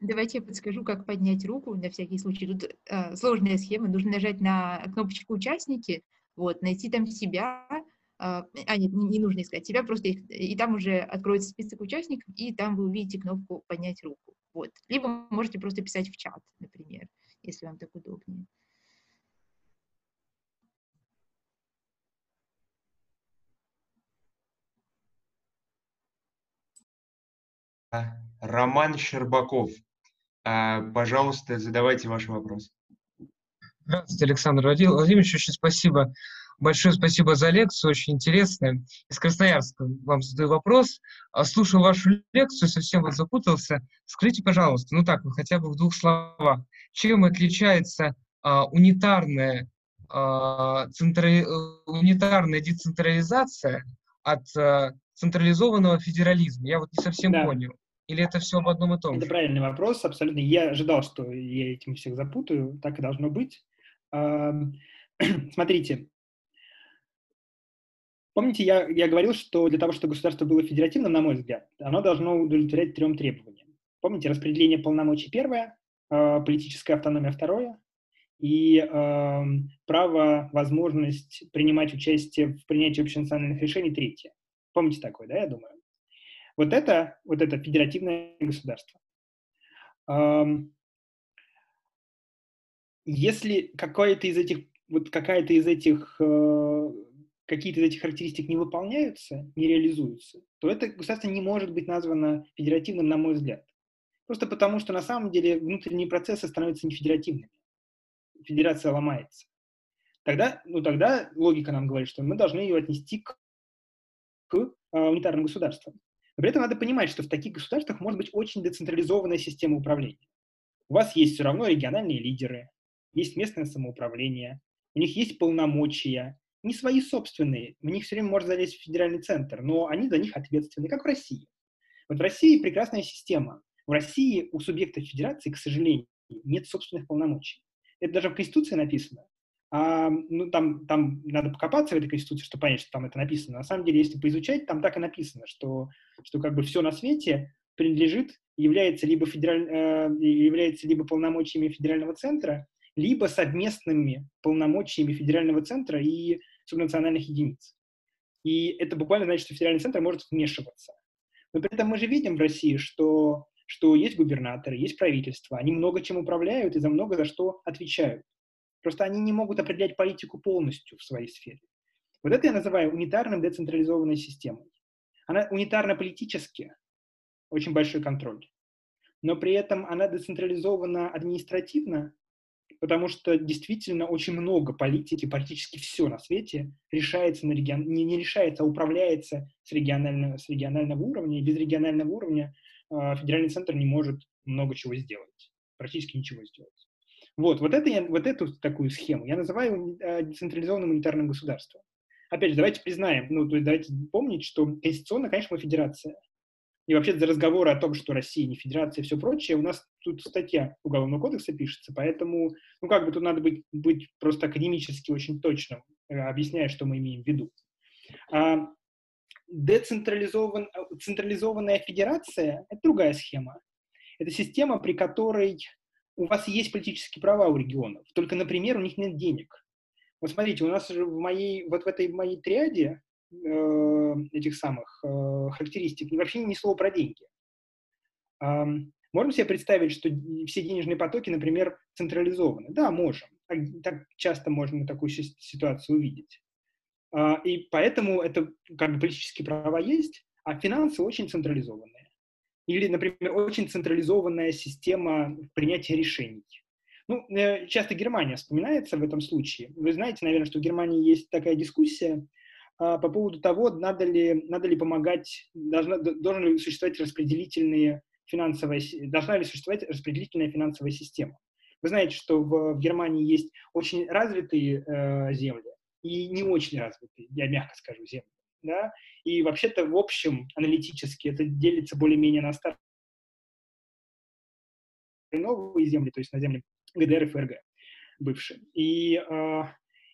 Speaker 2: Давайте я подскажу, как поднять руку на всякий случай. Тут э, сложная схема. Нужно нажать на кнопочку «Участники», вот, найти там себя, э, а, нет, не, не нужно искать себя, просто их, и там уже откроется список участников, и там вы увидите кнопку «Поднять руку». Вот. Либо можете просто писать в чат, например, если вам так удобнее.
Speaker 3: Роман Щербаков. А, пожалуйста, задавайте ваш вопрос.
Speaker 4: Здравствуйте, Александр Владимирович. Очень спасибо. Большое спасибо за лекцию, очень интересная. Из Красноярска вам задаю вопрос. А, слушал вашу лекцию, совсем вот запутался. Скажите, пожалуйста, ну так, хотя бы в двух словах, чем отличается а, унитарная, а, центра... Унитарная децентрализация от а, централизованного федерализма? Я вот не совсем да. понял. Или это все об одном и том
Speaker 1: же? Это правильный вопрос, абсолютно. Я ожидал, что я этим всех запутаю, так и должно быть. Смотрите, помните, я, я говорил, что для того, чтобы государство было федеративным, на мой взгляд, оно должно удовлетворять трем требованиям. Помните, распределение полномочий первое, а, политическая автономия второе, и э, право, возможность принимать участие в принятии общенациональных решений третье. Помните такое, да, я думаю? Вот это, вот это федеративное государство. Если какая-то из этих, вот какая-то из этих, э, какие-то из этих характеристик не выполняются, не реализуются, то это государство не может быть названо федеративным, на мой взгляд. Просто потому, что на самом деле внутренние процессы становятся нефедеративными. Федерация ломается. Тогда, ну, тогда логика нам говорит, что мы должны ее отнести к, к э, унитарным государствам. Но при этом надо понимать, что в таких государствах может быть очень децентрализованная система управления. У вас есть все равно региональные лидеры, есть местное самоуправление, у них есть полномочия, не свои собственные, в них все время может залезть в федеральный центр, но они за них ответственны, как в России. Вот в России прекрасная система. В России у субъекта федерации, к сожалению, нет собственных полномочий. Это даже в Конституции написано. А, ну, там, там надо покопаться в этой конституции, чтобы понять, что там это написано. На самом деле, если поизучать, там так и написано, что, что как бы все на свете принадлежит, является либо, федераль, э, является либо полномочиями федерального центра, либо совместными полномочиями федерального центра и субнациональных единиц. И это буквально значит, что федеральный центр может вмешиваться. Но при этом мы же видим в России, что, что есть губернаторы, есть правительство, они много чем управляют и за много за что отвечают. Просто они не могут определять политику полностью в своей сфере. Вот это я называю унитарным децентрализованной системой. Она унитарно политически, очень большой контроль, но при этом она децентрализована административно, потому что действительно очень много политики, практически все на свете решается на регион, не, не решается, а управляется с регионального, с регионального уровня, и без регионального уровня э, федеральный центр не может много чего сделать, практически ничего сделать. Вот, вот, это я, вот эту такую схему я называю э, децентрализованным унитарным государством. Опять же, давайте признаем, ну, то есть давайте помнить, что конституционно, конечно, мы федерация. И вообще за разговоры о том, что Россия не федерация и все прочее, у нас тут статья Уголовного кодекса пишется, поэтому, ну, как бы тут надо быть, быть просто академически очень точным, э, объясняя, что мы имеем в виду. А, децентрализован, централизованная федерация — это другая схема. Это система, при которой у вас есть политические права у регионов, только, например, у них нет денег. Вот смотрите, у нас же в моей, вот в этой моей триаде э, этих самых э, характеристик вообще ни слова про деньги. Э, можем себе представить, что все денежные потоки, например, централизованы? Да, можем. Так, так часто можно такую ситуацию увидеть. Э, и поэтому это как бы политические права есть, а финансы очень централизованные. Или, например, очень централизованная система принятия решений. Ну, э, часто Германия вспоминается в этом случае. Вы знаете, наверное, что в Германии есть такая дискуссия а, по поводу того, надо ли, надо ли помогать, должна, должен ли существовать распределительные финансовая, должна ли существовать распределительная финансовая система. Вы знаете, что в, в Германии есть очень развитые э, земли и не очень развитые, я мягко скажу, земли да, и вообще-то в общем аналитически это делится более-менее на старые новые земли, то есть на земли ГДР и ФРГ бывшие. И, э,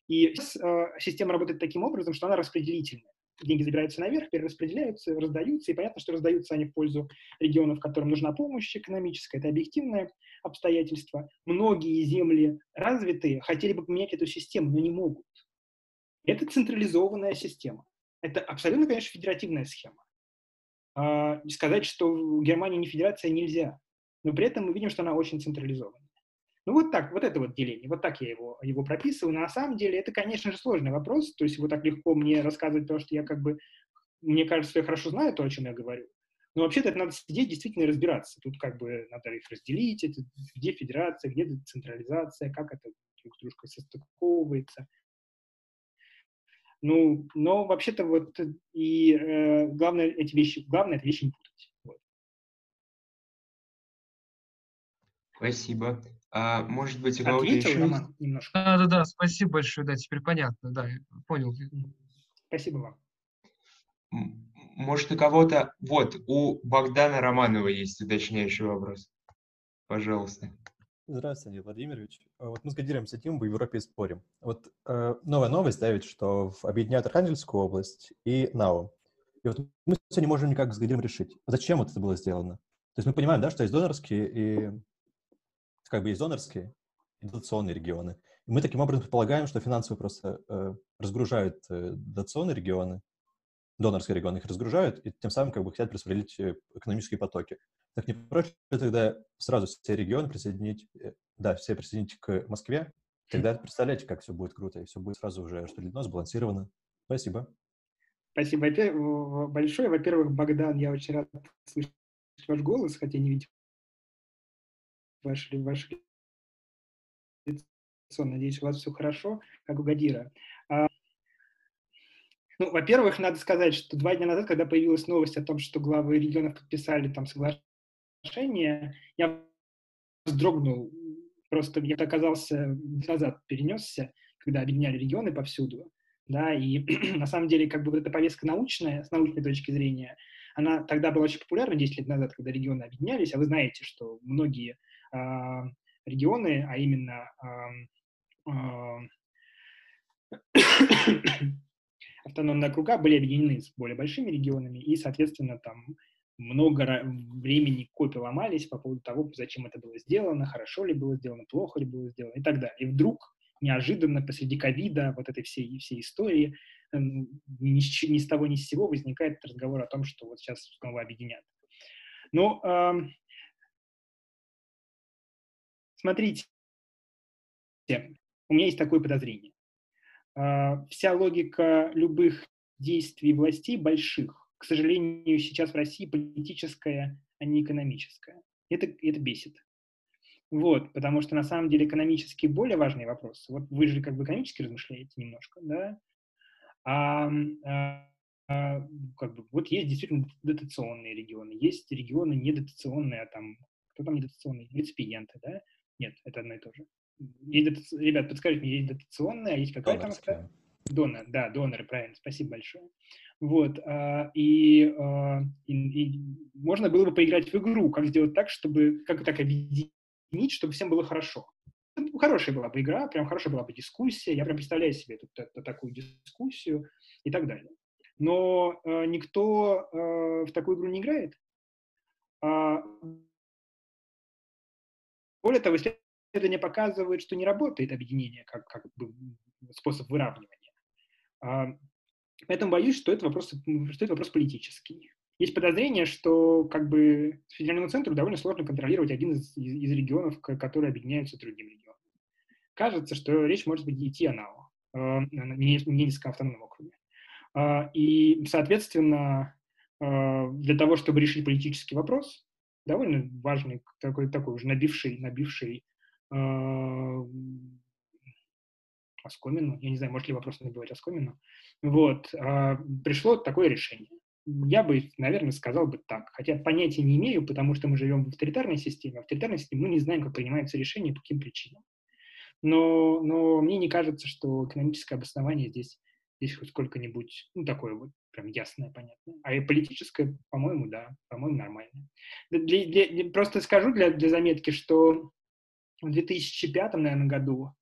Speaker 1: и э, система работает таким образом, что она распределительная. Деньги забираются наверх, перераспределяются, раздаются, и понятно, что раздаются они в пользу регионов, которым нужна помощь экономическая, это объективное обстоятельство. Многие земли развитые хотели бы поменять эту систему, но не могут. Это централизованная система. Это абсолютно, конечно, федеративная схема. А, сказать, что в Германии не федерация, нельзя. Но при этом мы видим, что она очень централизована. Ну вот так, вот это вот деление, вот так я его, его прописываю. Но на самом деле это, конечно же, сложный вопрос. То есть вот так легко мне рассказывать то, что я как бы, мне кажется, я хорошо знаю то, о чем я говорю. Но вообще-то это надо сидеть действительно разбираться. Тут как бы надо их разделить, это, где федерация, где децентрализация, как это друг с дружкой состыковывается. Ну, но вообще-то вот и э, главное эти вещи, главное эти вещи не путать. Вот.
Speaker 3: Спасибо. А, может быть, у кого-то
Speaker 1: Ответил,
Speaker 3: еще
Speaker 1: Роман, немножко?
Speaker 4: Да, да, да, спасибо большое, да, теперь понятно, да, понял.
Speaker 1: Спасибо вам.
Speaker 3: Может, у кого-то... Вот, у Богдана Романова есть уточняющий вопрос. Пожалуйста.
Speaker 5: Здравствуйте, Владимирович. А Вот мы с Гадиром сидим, в Европе спорим. Вот э, новая новость, да, ведь, что объединяют Архангельскую область и НАУ. И вот мы все не можем никак с Гадиром решить, зачем вот это было сделано. То есть мы понимаем, да, что есть донорские и как бы есть донорские и дотационные регионы. И мы таким образом предполагаем, что финансово просто э, разгружают э, дотационные регионы, донорские регионы их разгружают, и тем самым как бы хотят распределить э, экономические потоки. Так не проще тогда сразу все регионы присоединить, э, да, все присоединить к Москве? Тогда представляете, как все будет круто, и все будет сразу уже распределено, сбалансировано. Спасибо.
Speaker 1: Спасибо большое. Во-первых, Богдан, я очень рад слышать ваш голос, хотя не видел ваше, ваше лицо. Надеюсь, у вас все хорошо, как у Гадира. Ну, во-первых, надо сказать, что два дня назад, когда появилась новость о том, что главы регионов подписали там соглашение, я вздрогнул. Просто я оказался назад перенесся, когда объединяли регионы повсюду. Да, и на самом деле, как бы вот эта повестка научная, с научной точки зрения, она тогда была очень популярна 10 лет назад, когда регионы объединялись, а вы знаете, что многие а, регионы, а именно а, а, автономные округа были объединены с более большими регионами, и, соответственно, там много времени копи ломались по поводу того, зачем это было сделано, хорошо ли было сделано, плохо ли было сделано и так далее. И вдруг неожиданно посреди ковида, вот этой всей, всей истории, эм, ни с, ни с того ни с сего возникает разговор о том, что вот сейчас снова объединят. Ну, эм, смотрите, у меня есть такое подозрение. А, Вся логика любых действий властей больших, к сожалению, сейчас в России политическая, а не экономическая. Это, это бесит. Вот, потому что на самом деле экономически более важный вопрос. Вот вы же как бы экономически размышляете немножко, да? А, а, а, как бы, вот есть действительно дотационные регионы, есть регионы недотационные, а там, кто там недотационные? Реципиенты, да? Нет, это одно и то же. Есть Ребят, подскажите мне, есть дотационные, а есть какая там вторая?
Speaker 5: Донорские.
Speaker 1: Донор, да, доноры, правильно, спасибо большое. Вот, а, и, а, и- и можно было бы поиграть в игру, как сделать так, чтобы, как так объединить, чтобы всем было хорошо. Хорошая была бы игра, прям хорошая была бы дискуссия, я прям представляю себе тут, э, такую дискуссию и так далее. Но э, никто э, в такую игру не играет. А, более того, исследования показывают, что не работает объединение как, как бы способ выравнивания. А, Поэтому боюсь, что это вопрос, что это вопрос политический. Есть подозрение, что как бы федеральному центру довольно сложно контролировать один из, из- из регионов, которые объединяются с другим регионом. Кажется, что речь может быть идти о НАО, э, Ненецком автономном округе. А, И, соответственно, э, для того, чтобы решить политический вопрос, довольно важный, такой, такой уже набивший, набивший э, оскомину, я не знаю, может ли вопрос набивать оскомину, вот, а, пришло такое решение. Я бы, наверное, сказал бы так, хотя понятия не имею, потому что мы живем в авторитарной системе. В авторитарной системе мы не знаем, как принимаются решения, по каким причинам. Но, но мне не кажется, что экономическое обоснование здесь, здесь хоть сколько-нибудь, ну, такое вот прям ясное, понятное. А и политическое, по-моему, да, по-моему, нормально. Для- для- просто скажу для, для заметки, что в 2005, наверное, году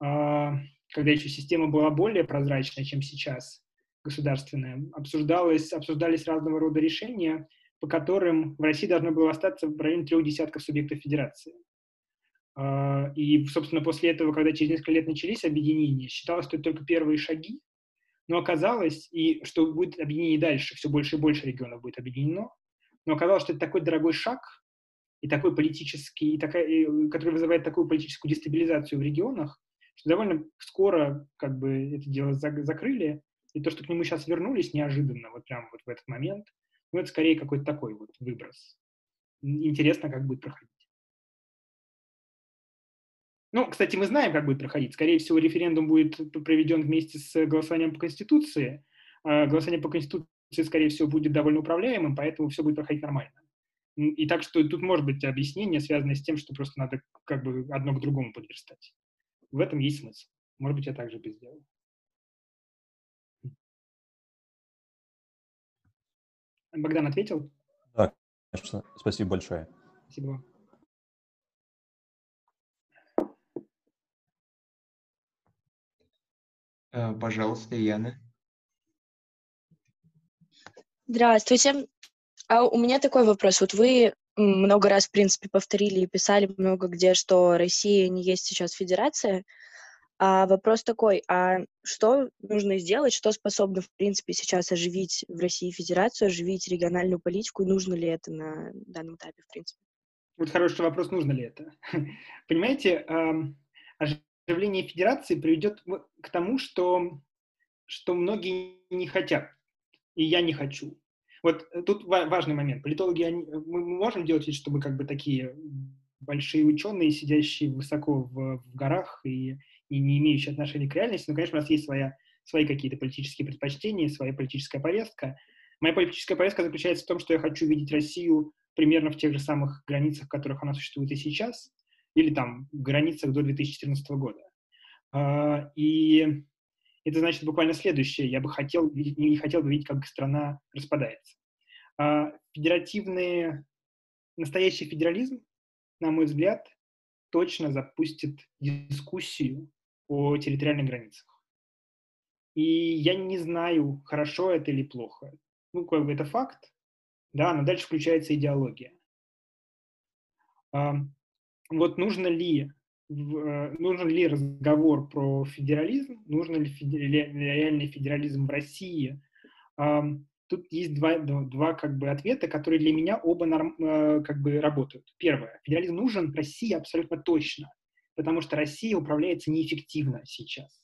Speaker 1: а, когда еще система была более прозрачная, чем сейчас, государственная, обсуждалось, обсуждались разного рода решения, по которым в России должно было остаться в районе трех десятков субъектов федерации. А, И, собственно, после этого, когда через несколько лет начались объединения, считалось, что это только первые шаги, но оказалось, и что будет объединение дальше, все больше и больше регионов будет объединено, но оказалось, что это такой дорогой шаг, и такой политический, и такая, и, который вызывает такую политическую дестабилизацию в регионах, что довольно скоро как бы это дело зак- закрыли, и то, что к нему сейчас вернулись неожиданно, вот прямо вот в этот момент, Ну, это скорее какой-то такой вот выброс. Интересно, как будет проходить. Ну, кстати, мы знаем, как будет проходить. Скорее всего, референдум будет проведен вместе с голосованием по Конституции. А голосование по Конституции, скорее всего, будет довольно управляемым, поэтому все будет проходить нормально. И так что тут может быть объяснение, связанное с тем, что просто надо как бы одно к другому подверстать. В этом есть смысл. Может быть, я также бы сделал. Богдан ответил?
Speaker 5: Да, конечно. Спасибо большое.
Speaker 1: Спасибо вам.
Speaker 3: Э, пожалуйста, Яна.
Speaker 6: Здравствуйте. А у меня такой вопрос. Вот вы много раз, в принципе, повторили и писали много где, что Россия не есть сейчас федерация. А вопрос такой, а что нужно сделать, что способно, в принципе, сейчас оживить в России федерацию, оживить региональную политику, и нужно ли это на данном этапе, в принципе?
Speaker 1: Вот хороший вопрос, нужно ли это. Понимаете, оживление федерации приведет к тому, что, что многие не хотят, и я не хочу. Вот тут важный момент. Политологи, они, мы можем делать вид, что мы как бы такие большие ученые, сидящие высоко в, в горах и, и не имеющие отношения к реальности, но, конечно, у нас есть своя, свои какие-то политические предпочтения, своя политическая повестка. Моя политическая повестка заключается в том, что я хочу видеть Россию примерно в тех же самых границах, в которых она существует и сейчас, или там в границах до 2014 года. А, и это значит буквально следующее. Я бы хотел, не хотел бы видеть, как страна распадается. А, федеративный, настоящий федерализм, на мой взгляд, точно запустит дискуссию о территориальных границах. И я не знаю, хорошо это или плохо. Ну, как бы это факт, да, но дальше включается идеология. Вот нужно ли, нужен ли разговор про федерализм, нужен ли реальный федерализм в России, тут есть два, два как бы ответа, которые для меня оба норм, э, как бы работают. Первое. Федерализм нужен России абсолютно точно, потому что Россия управляется неэффективно сейчас.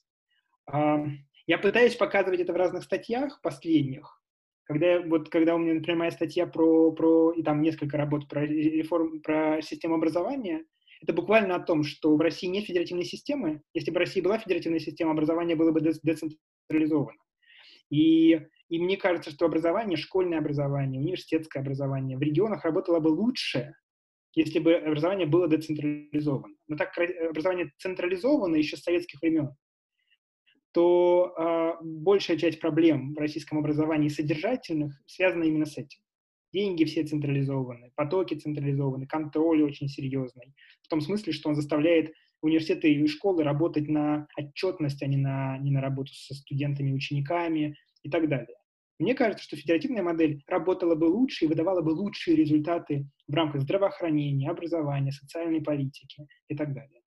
Speaker 1: Я пытаюсь показывать это в разных статьях последних, когда, вот, когда у меня, например, моя статья про, про, и там несколько работ про реформ, про систему образования, это буквально о том, что в России нет федеративной системы. Если бы в России была федеративная система, образование было бы децентрализовано. И, и мне кажется, что образование, школьное образование, университетское образование в регионах работало бы лучше, если бы образование было децентрализовано. Но так как образование централизовано еще с советских времен, то э, большая часть проблем в российском образовании содержательных связана именно с этим. Деньги все централизованы, потоки централизованы, контроль очень серьезный. В том смысле, что он заставляет университеты и школы работать на отчетность, а не на, не на работу со студентами, учениками и так далее. Мне кажется, что федеративная модель работала бы лучше и выдавала бы лучшие результаты в рамках здравоохранения, образования, социальной политики и так далее.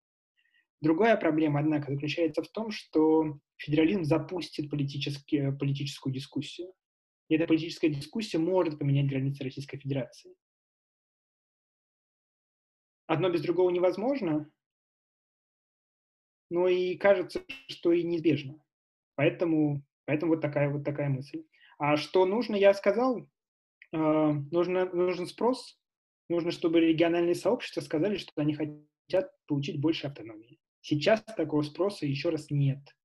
Speaker 1: Другая проблема, однако, заключается в том, что федерализм запустит политическую дискуссию. И эта политическая дискуссия может поменять границы Российской Федерации. Одно без другого невозможно, но и кажется, что и неизбежно. Поэтому, поэтому вот, такая, вот такая мысль. А что нужно, я сказал, э, нужно, нужен спрос, нужно, чтобы региональные сообщества сказали, что они хотят получить больше автономии. Сейчас такого спроса еще раз нет.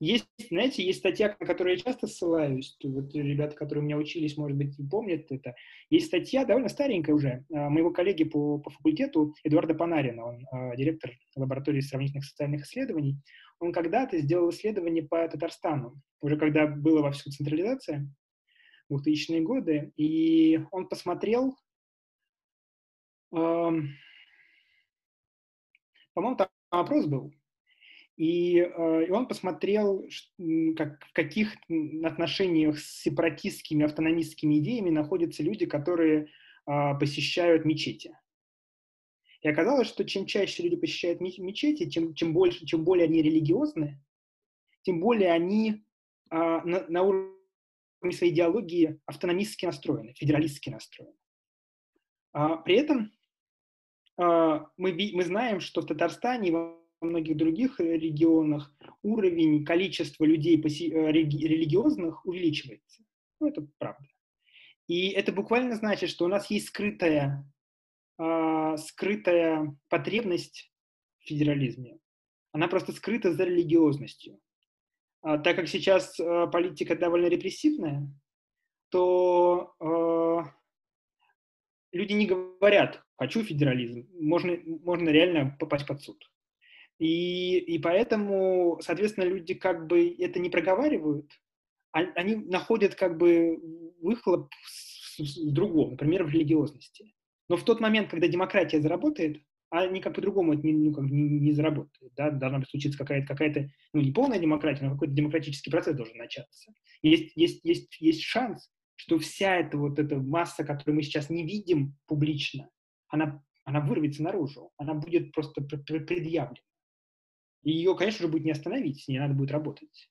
Speaker 1: Есть, знаете, есть статья, на которую я часто ссылаюсь, вот ребята, которые у меня учились, может быть, помнят это. Есть статья, довольно старенькая уже, а, моего коллеги по, по факультету Эдуарда Панарина, он а, директор лаборатории сравнительных социальных исследований. Он когда-то сделал исследование по Татарстану, уже когда была во всю централизация, 2000-е годы, и он посмотрел, по-моему, там опрос был, и, э, и он посмотрел, как, в каких отношениях с сепаратистскими, автономистскими идеями находятся люди, которые а, посещают мечети. И оказалось, что чем чаще люди посещают мечети, чем, чем, больше, чем более они религиозны, тем более они а, на, на уровне своей идеологии автономистски настроены, федералистски настроены. А, при этом а, мы, мы знаем, что в Татарстане многих других э, регионах уровень, количество людей э, религиозных увеличивается. Ну, это правда. И это буквально значит, что у нас есть скрытая, э, скрытая потребность в федерализме. Она просто скрыта за религиозностью. А, так как сейчас э, политика довольно репрессивная, то э, люди не говорят «хочу федерализм», можно, можно реально попасть под суд. И, и поэтому, соответственно, люди как бы это не проговаривают, а, они находят как бы выхлоп в другом, например, в религиозности. Но в тот момент, когда демократия заработает, а никак по-другому это не, ну, как, не, не заработает. Да? Должна случиться какая-то, какая-то, ну, не полная демократия, но какой-то демократический процесс должен начаться. Есть, есть, есть, есть шанс, что вся эта вот эта масса, которую мы сейчас не видим публично, она, она вырвется наружу, она будет просто предъявлена. И ее, конечно же, будет не остановить, с ней надо будет работать.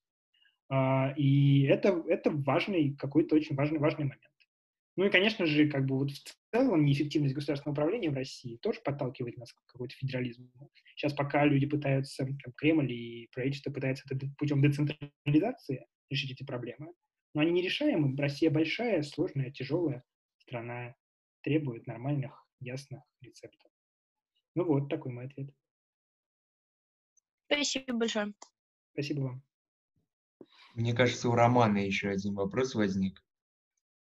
Speaker 1: А, и это, это важный, какой-то очень важный, важный момент. Ну и, конечно же, как бы вот в целом неэффективность государственного управления в России тоже подталкивает нас к какому-то федерализму. Сейчас пока люди пытаются, там, Кремль и правительство пытаются это путем децентрализации решить эти проблемы, но они нерешаемы. Россия большая, сложная, тяжелая страна, требует нормальных, ясных рецептов. Ну вот, такой мой ответ.
Speaker 6: Спасибо большое.
Speaker 1: Спасибо вам.
Speaker 3: Мне кажется, у Романа еще один вопрос возник.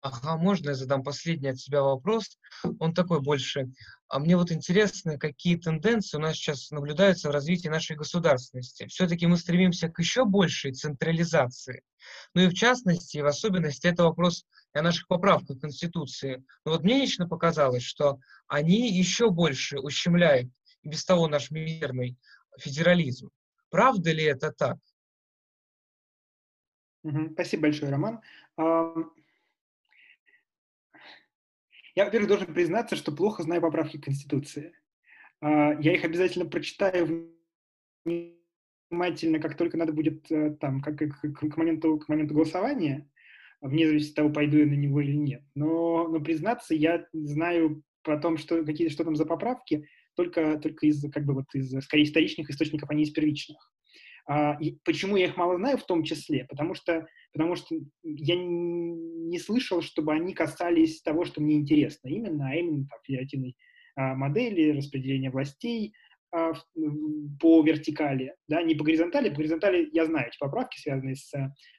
Speaker 4: Ага, можно я задам последний от себя вопрос? Он такой больше. А мне вот интересно, какие тенденции у нас сейчас наблюдаются в развитии нашей государственности. Все-таки мы стремимся к еще большей централизации. Ну и в частности, в особенности, это вопрос о наших поправках в Конституции. Но вот мне лично показалось, что они еще больше ущемляют и без того наш мирный федерализм. Правда ли это так?
Speaker 1: Спасибо большое, Роман. Я, во-первых, должен признаться, что плохо знаю поправки Конституции. А, я их обязательно прочитаю внимательно, как только надо будет э, там, как, к, к, моменту, к моменту голосования, вне зависимости от того, пойду я на него или нет. Но, но признаться, я знаю про то, что, какие, что там за поправки, только, только из, как бы вот из, скорее, историчных источников, а не из первичных. А, и почему я их мало знаю в том числе? Потому что, потому что я не слышал, чтобы они касались того, что мне интересно именно, а именно там, федеративной а, модели, распределения властей а, по вертикали, да, не по горизонтали. По горизонтали я знаю эти поправки, связанные с,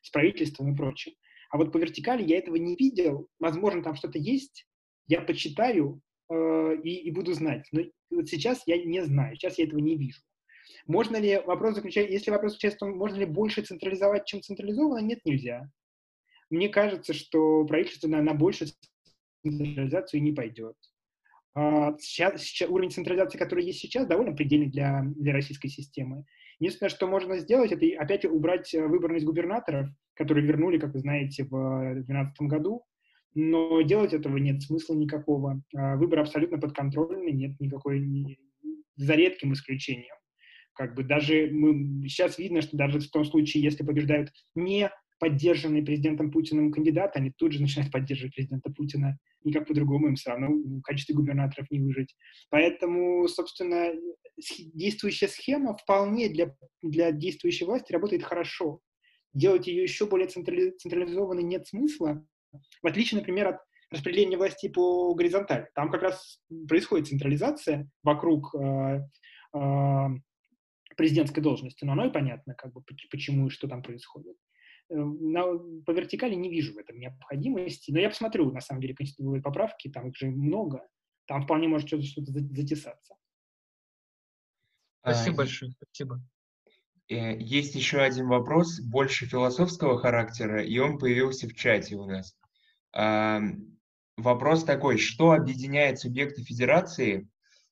Speaker 1: с правительством и прочим. А вот по вертикали я этого не видел. Возможно, там что-то есть, я почитаю э, и, и буду знать. Но вот сейчас я не знаю, сейчас я этого не вижу. Можно ли, вопрос заключается, если вопрос заключается в том, можно ли больше централизовать, чем централизованно, нет, нельзя. Мне кажется, что правительство на, на большую централизацию не пойдет. Сейчас, сейчас, уровень централизации, который есть сейчас, довольно предельный для, для российской системы. Единственное, что можно сделать, это опять убрать выборность губернаторов, которые вернули, как вы знаете, в 2012 году, но делать этого нет смысла никакого. А, выбор абсолютно подконтрольный, нет никакой, за редким исключением. Как бы даже мы, сейчас видно, что даже в том случае, если побеждают не поддержанные президентом Путиным кандидаты, они тут же начинают поддерживать президента Путина. Никак по-другому им все равно в качестве губернаторов не выжить. Поэтому, собственно, действующая схема вполне для, для действующей власти работает хорошо. Делать ее еще более централи, централизованной нет смысла, в отличие, например, от распределения власти по горизонтали. Там как раз происходит централизация вокруг э, э, президентской должности, но оно и понятно, как бы, почему и что там происходит. Э, на, по вертикали не вижу в этом необходимости, но я посмотрю, на самом деле, конституционные поправки, там их же много, там вполне может что-то, что затесаться.
Speaker 4: Спасибо а, большое, спасибо.
Speaker 3: Э, есть еще один вопрос, больше философского характера, и он появился в чате у нас. Вопрос такой, что объединяет субъекты федерации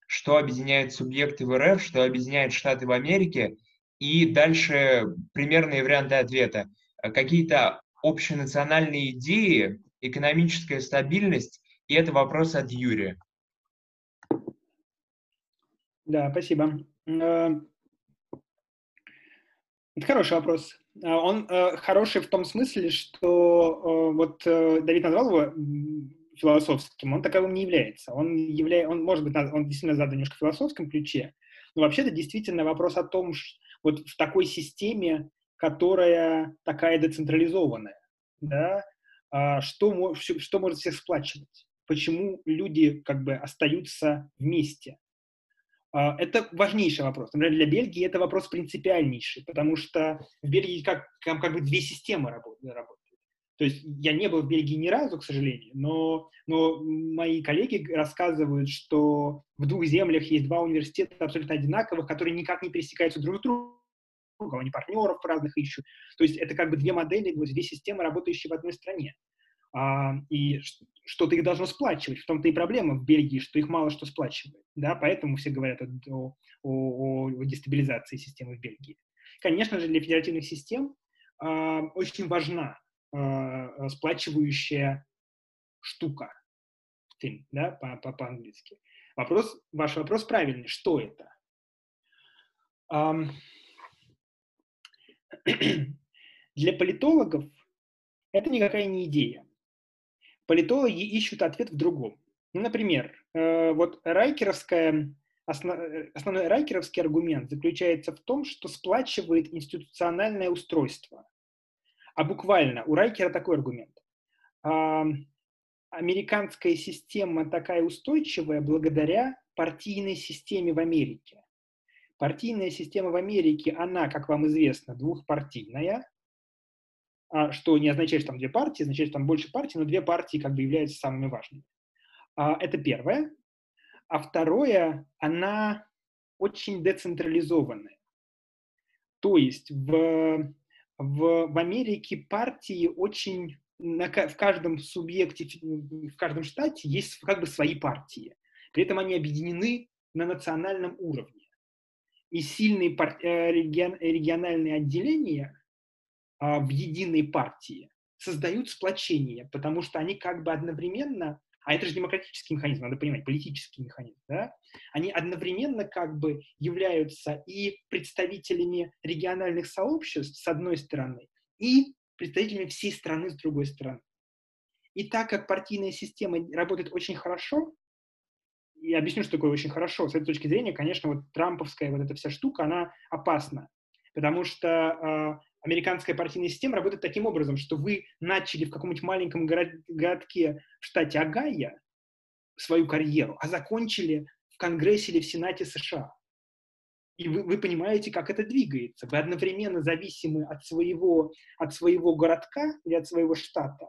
Speaker 3: что объединяет субъекты в РФ, что объединяет Штаты в Америке, и дальше примерные варианты ответа. Какие-то общенациональные идеи, экономическая стабильность, и это вопрос от Юрия.
Speaker 1: Да, спасибо. Э, это хороший вопрос. Э, он э, хороший в том смысле, что вот Давид назвал его философским, он таковым не является. Он, явля... он может быть, он действительно задан немножко в философском ключе, но вообще это действительно вопрос о том, что вот в такой системе, которая такая децентрализованная, да, а, что, что может всех сплачивать, почему люди как бы остаются вместе. А, это важнейший вопрос. Например, для Бельгии это вопрос принципиальнейший, потому что в Бельгии как, как, как бы две системы работают. То есть я не был в Бельгии ни разу, к сожалению, но, но мои коллеги рассказывают, что в двух землях есть два университета абсолютно одинаковых, которые никак не пересекаются друг с другом, они партнеров разных ищут. То есть это как бы две модели, две системы, работающие в одной стране. А, и что-то их должно сплачивать. В том-то и проблема в Бельгии, что их мало что сплачивает. Да? Поэтому все говорят о, о, о дестабилизации системы в Бельгии. Конечно же, для федеративных систем а, очень важна а, сплачивающая штука, да, по, по, по-английски. Вопрос, ваш вопрос правильный. Что это? Um, для политологов это никакая не идея. Политологи ищут ответ в другом. Ну, например, э, вот райкеровская, основ, основной райкеровский аргумент заключается в том, что сплачивает институциональное устройство. А буквально у Райкера такой аргумент. А, американская система такая устойчивая благодаря партийной системе в Америке. Партийная система в Америке, она, как вам известно, двухпартийная, что не означает, что там две партии, означает, что там больше партий, но две партии как бы являются самыми важными. А, это первое. А второе, она очень децентрализованная. То есть в, в, в Америке партии очень в каждом субъекте, в каждом штате есть как бы свои партии. При этом они объединены на национальном уровне. И сильные пар, э, регион, региональные отделения а, в единой партии создают сплочение, потому что они как бы одновременно, а это же демократический механизм, надо понимать, политический механизм, да, они одновременно как бы являются и представителями региональных сообществ с одной стороны, и представителями всей страны с другой стороны. И так как партийная система работает очень хорошо, я объясню, что такое очень хорошо. С этой точки зрения, конечно, вот трамповская вот эта вся штука, она опасна. Потому что э, американская партийная система работает таким образом, что вы начали в каком-нибудь маленьком город, городке в штате Огайо свою карьеру, а закончили в Конгрессе или в Сенате США. И вы, вы понимаете, как это двигается. Вы одновременно зависимы от своего, от своего городка или от своего штата,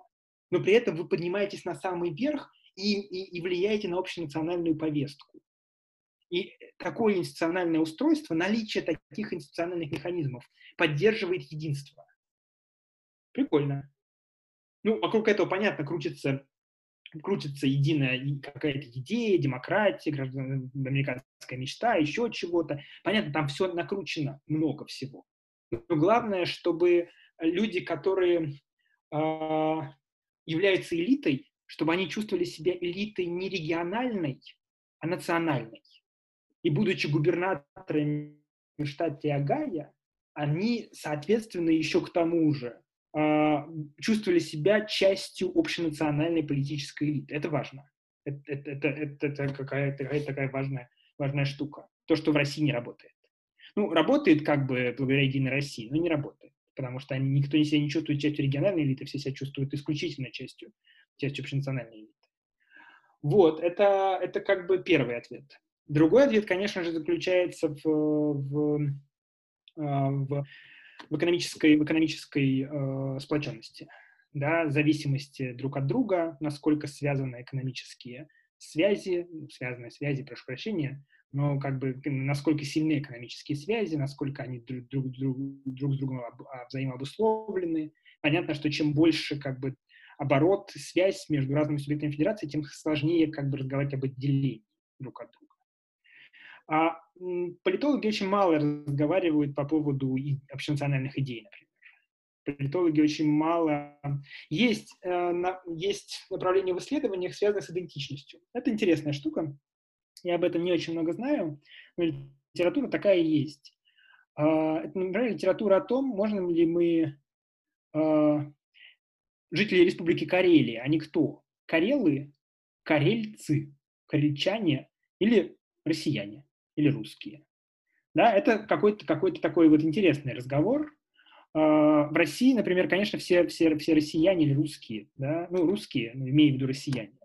Speaker 1: но при этом вы поднимаетесь на самый верх и, и, и влияете на общенациональную повестку. И такое институциональное устройство, наличие таких институциональных механизмов поддерживает единство. Прикольно. Ну, вокруг этого, понятно, крутится, крутится единая какая-то идея, демократия, американская мечта, еще чего-то. Понятно, там все накручено, много всего. Но главное, чтобы люди, которые э, являются элитой, чтобы они чувствовали себя элитой не региональной, а национальной. И будучи губернаторами в штате Огайо, они, соответственно, еще к тому же э, чувствовали себя частью общенациональной политической элиты. Это важно. Это, это, это, это какая-то какая такая важная, важная штука. То, что в России не работает. Ну, работает как бы благодаря Единой России, но не работает. Потому что они, никто себя не чувствует частью региональной элиты, все себя чувствуют исключительно частью, частью общенациональной элиты. Вот, это, это как бы первый ответ. Другой ответ, конечно же, заключается в, в, в, в экономической, в экономической э, сплоченности, да, зависимости друг от друга, насколько связаны экономические связи, связанные связи, прошу прощения, но как бы насколько сильны экономические связи, насколько они друг, друг, друг, друг с другом а, взаимообусловлены. Понятно, что чем больше как бы оборот, связь между разными субъектами федерации, тем сложнее как бы разговаривать об отделении друг от друга. А политологи очень мало разговаривают по поводу общенациональных идей, например. Политологи очень мало... Есть, э, есть направление в исследованиях, связанное с идентичностью. Это интересная штука. Я об этом не очень много знаю, но литература такая есть. А, это, например, литература о том, можем ли мы... А, жители Республики Карелия, они кто? Карелы, карельцы, карельчане или россияне? Или русские. Да, это какой-то какой такой вот интересный разговор. в России, например, конечно, все, все, все россияне или русские, да, ну, русские, ну, имею в виду россияне,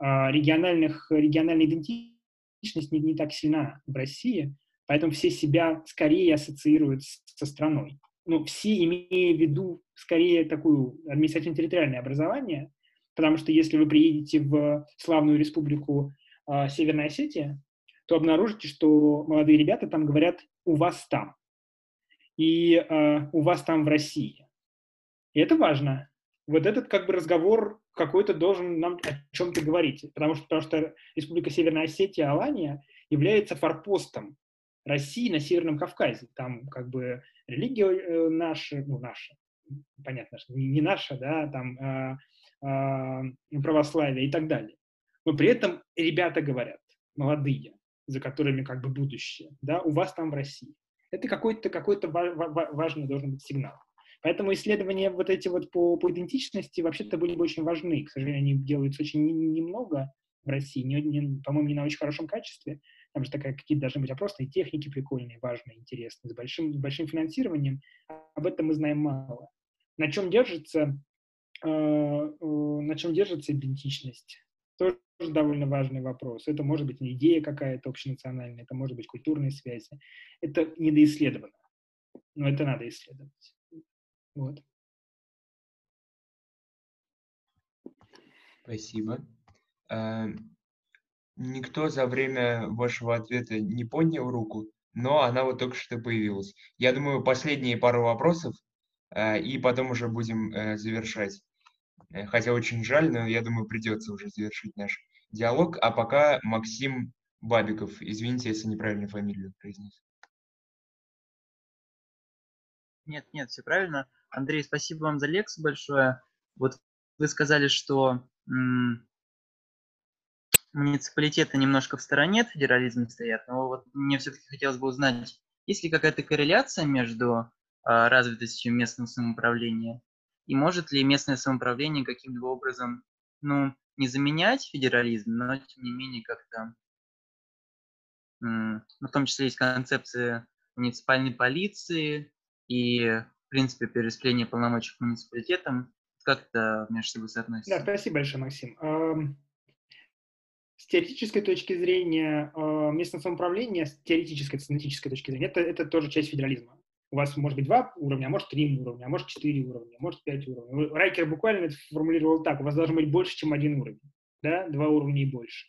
Speaker 1: региональных, региональная идентичность не, не так сильна в России, поэтому все себя скорее ассоциируют со страной. Ну, все имея в виду скорее такую административно-территориальное образование, потому что если вы приедете в славную республику э, Северная Осетия, то обнаружите, что молодые ребята там говорят «у вас там» и э, «у вас там в России». И это важно. Вот этот как бы разговор какой-то должен нам о чем-то говорить, потому что, потому что Республика Северная Осетия, Алания является форпостом России на Северном Кавказе. Там как бы религия э, наша, ну наша, понятно, что не, наша, да, там э, э, православие и так далее. Но при этом ребята говорят, молодые, за которыми как бы будущее, да, у вас там в России. Это какой-то какой важный должен быть сигнал. Поэтому исследования вот эти вот по, по идентичности вообще-то были бы очень важны. К сожалению, они делаются очень немного в России, не, не, по-моему, не на очень хорошем качестве. Там же такая, какие-то должны быть опросные техники прикольные, важные, интересные, с большим, большим финансированием. Об этом мы знаем мало. На чем держится, э, э, на чем держится идентичность? Тоже довольно важный вопрос. Это может быть идея какая-то общенациональная, это может быть культурные связи. Это недоисследовано, но это надо исследовать. Вот.
Speaker 3: Спасибо. Эм, Никто за время вашего ответа не поднял руку, но она вот только что появилась. Я думаю, последние пару вопросов, э, и потом уже будем э, завершать. Э, хотя очень жаль, но я думаю, придется уже завершить наш диалог. А пока Максим Бабиков. Извините, если неправильно фамилию произнес.
Speaker 7: Нет, нет, все правильно. Андрей, спасибо вам за лекцию большое. Вот вы сказали, что муниципалитеты немножко в стороне от федерализма стоят, но вот мне все-таки хотелось бы узнать, есть ли какая-то корреляция между а, развитостью местного самоуправления и может ли местное самоуправление каким-либо образом, ну, не заменять федерализм, но тем не менее как-то, ну, в том числе есть концепция муниципальной полиции и, в принципе, перераспределение полномочий к муниципалитетам. Как это между собой соотносится?
Speaker 1: Да, спасибо большое, Максим. С теоретической точки зрения, э, местное самоуправление, с теоретической, с аналитической точки зрения, это, это тоже часть федерализма. У вас может быть два уровня, а может три уровня, а может четыре уровня, а может пять уровней. Райкер буквально это формулировал так, у вас должно быть больше, чем один уровень, да, два уровня и больше.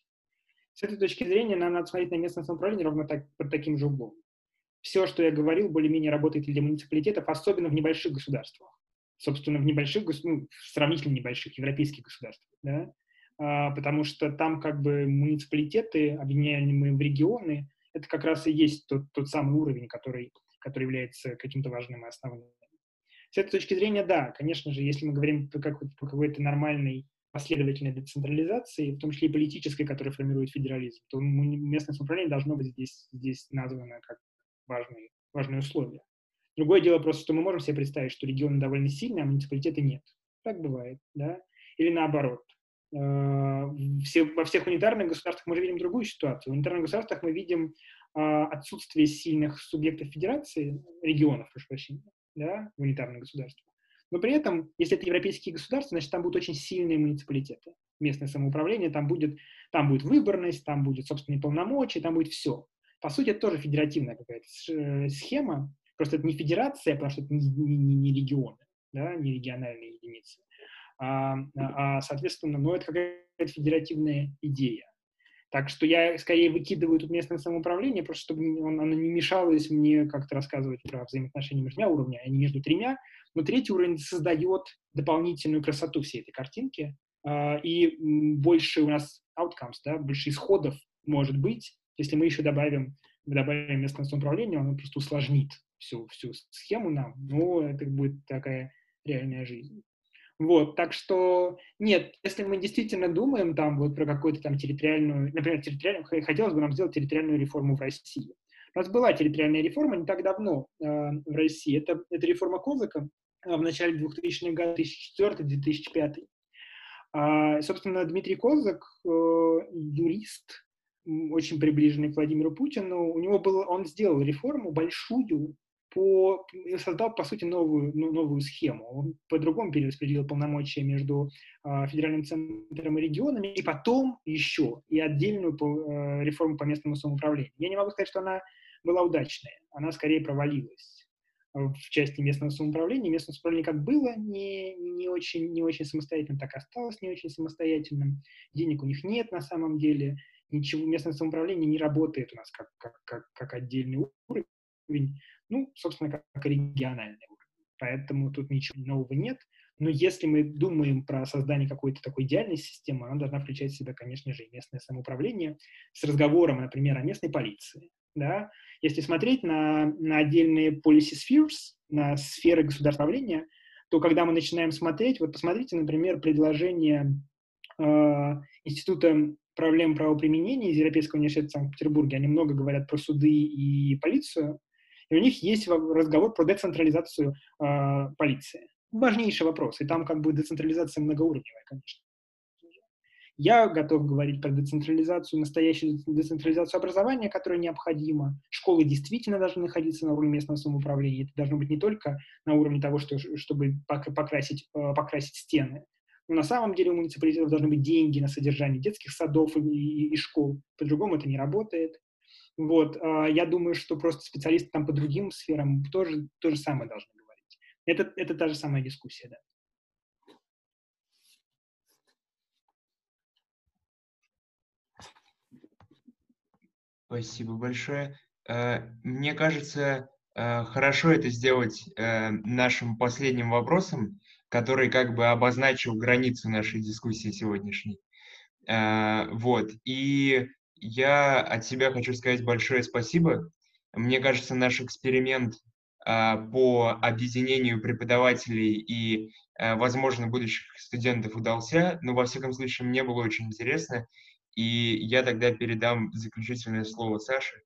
Speaker 1: С этой точки зрения нам надо смотреть на местное самоуправление ровно так, под таким же углом. Все, что я говорил, более-менее работает для муниципалитетов, особенно в небольших государствах. Собственно, в небольших, ну, в сравнительно небольших европейских государствах, да, а, потому что там как бы муниципалитеты, объединяемые в регионы, это как раз и есть тот, тот самый уровень, который, который является каким-то важным и основным. С этой точки зрения, да, конечно же, если мы говорим по, как, по какой-то нормальной последовательной децентрализации, в том числе и политической, которая формирует федерализм, то местное самоуправление должно быть здесь, здесь названо как важные, важные условия. Другое дело просто, что мы можем себе представить, что регионы довольно сильные, а муниципалитеты нет. Так бывает, да? Или наоборот. Э, все, во всех унитарных государствах мы же видим другую ситуацию. В унитарных государствах мы видим отсутствие сильных субъектов федерации, регионов, прошу прощения, да, унитарных государствах. Но при этом, если это европейские государства, значит, там будут очень сильные муниципалитеты. Местное самоуправление, там будет, там будет выборность, там будет собственные полномочия, там будет все. По сути, это тоже федеративная какая-то э, схема, просто это не федерация, потому что это не, не, не регионы, да, не региональные единицы а, а соответственно, ну, это какая-то федеративная идея. Так что я скорее выкидываю тут местное самоуправление, просто чтобы он, оно не мешалось мне как-то рассказывать про взаимоотношения между двумя уровнями, а не между тремя. Но третий уровень создает дополнительную красоту всей этой картинки, э, и больше у нас outcomes, да, больше исходов может быть, если мы еще добавим, добавим местное самоуправление, оно просто усложнит всю, всю схему нам, но это будет такая реальная жизнь. Вот, так что нет, если мы действительно думаем там вот про какую-то там территориальную, например, территориальную, хотелось бы нам сделать территориальную реформу в России. У нас была территориальная реформа не так давно э, в России. Это, это реформа Козака э, в начале 2000-х годов, 2004-2005. А, собственно, Дмитрий Козак, э, юрист, очень приближенный к Владимиру Путину, у него было, он сделал реформу большую по, создал, по сути, новую, ну, новую схему. Он по-другому перераспределил полномочия между э, федеральным центром и регионами, и потом еще и отдельную по, э, реформу по местному самоуправлению. Я не могу сказать, что она была удачная, она скорее провалилась в части местного самоуправления. Местное самоуправление как было не, не, очень, не очень самостоятельным, так и осталось не очень самостоятельным. Денег у них нет на самом деле. Ничего, местное самоуправление не работает у нас как, как, как, как отдельный уровень ну, собственно, как, как региональный уровень. Поэтому тут ничего нового нет. Но если мы думаем про создание какой-то такой идеальной системы, она должна включать в себя, конечно же, и местное самоуправление с разговором, например, о местной полиции. Да? Если смотреть на, на отдельные policy spheres, на сферы государствовления, то когда мы начинаем смотреть, вот посмотрите, например, предложение э, Института проблем правоприменения из Европейского университета в Санкт-Петербурге. Они много говорят про суды и полицию, и у них есть разговор про децентрализацию э, полиции. Важнейший вопрос, и там как бы децентрализация многоуровневая, конечно. Я готов говорить про децентрализацию, настоящую децентрализацию образования, которая необходима. Школы действительно должны находиться на уровне местного самоуправления. Это должно быть не только на уровне того, что, чтобы покрасить, э, покрасить стены, но на самом деле у муниципалитетов должны быть деньги на содержание детских садов и, и, и школ. По-другому это не работает. Вот, а, я думаю, что просто специалисты там по другим сферам тоже то же самое должны говорить. Это, это та же самая дискуссия, да.
Speaker 3: Спасибо большое. Э, мне кажется, э, хорошо это сделать э, нашим последним вопросом, который как бы обозначил границу нашей дискуссии сегодняшней. Вот. И я от себя хочу сказать большое спасибо. Мне кажется, наш эксперимент а, по объединению преподавателей и, а, возможно, будущих студентов удался, но, во всяком случае, мне было очень интересно. И я тогда передам заключительное слово Саше.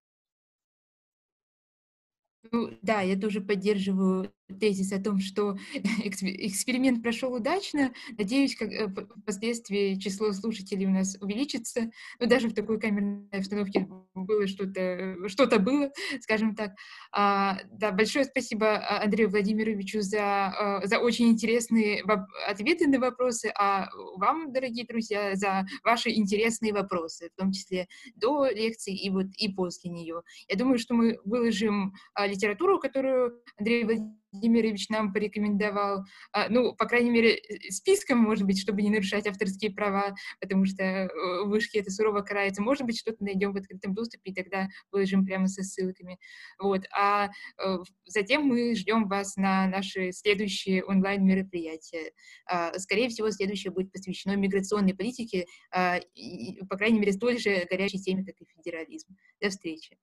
Speaker 2: Ну, да, я тоже поддерживаю тезис о том, что эксперимент прошел удачно. Надеюсь, как э, впоследствии число слушателей у нас увеличится. Но даже в такой камерной обстановке было что-то, что-то было, скажем так. А, да, большое спасибо а, Андрею Владимировичу за, а, за очень интересные ответы на вопросы, а вам, дорогие друзья, за ваши интересные вопросы, в том числе до лекции и вот и после нее. Я думаю, что мы выложим литературу, которую Андрей Владимирович Владимирович нам порекомендовал, а, ну, по крайней мере, э, списком, может быть, чтобы не нарушать авторские права, потому что э, вышки это сурово карается. Может быть, что-то найдем в открытом доступе, и тогда выложим прямо со ссылками. Вот. А э, затем мы ждем вас на наши следующие онлайн-мероприятия. А, скорее всего, следующее будет посвящено миграционной политике, а, по крайней мере, столь же горячей теме, как и федерализм. До встречи.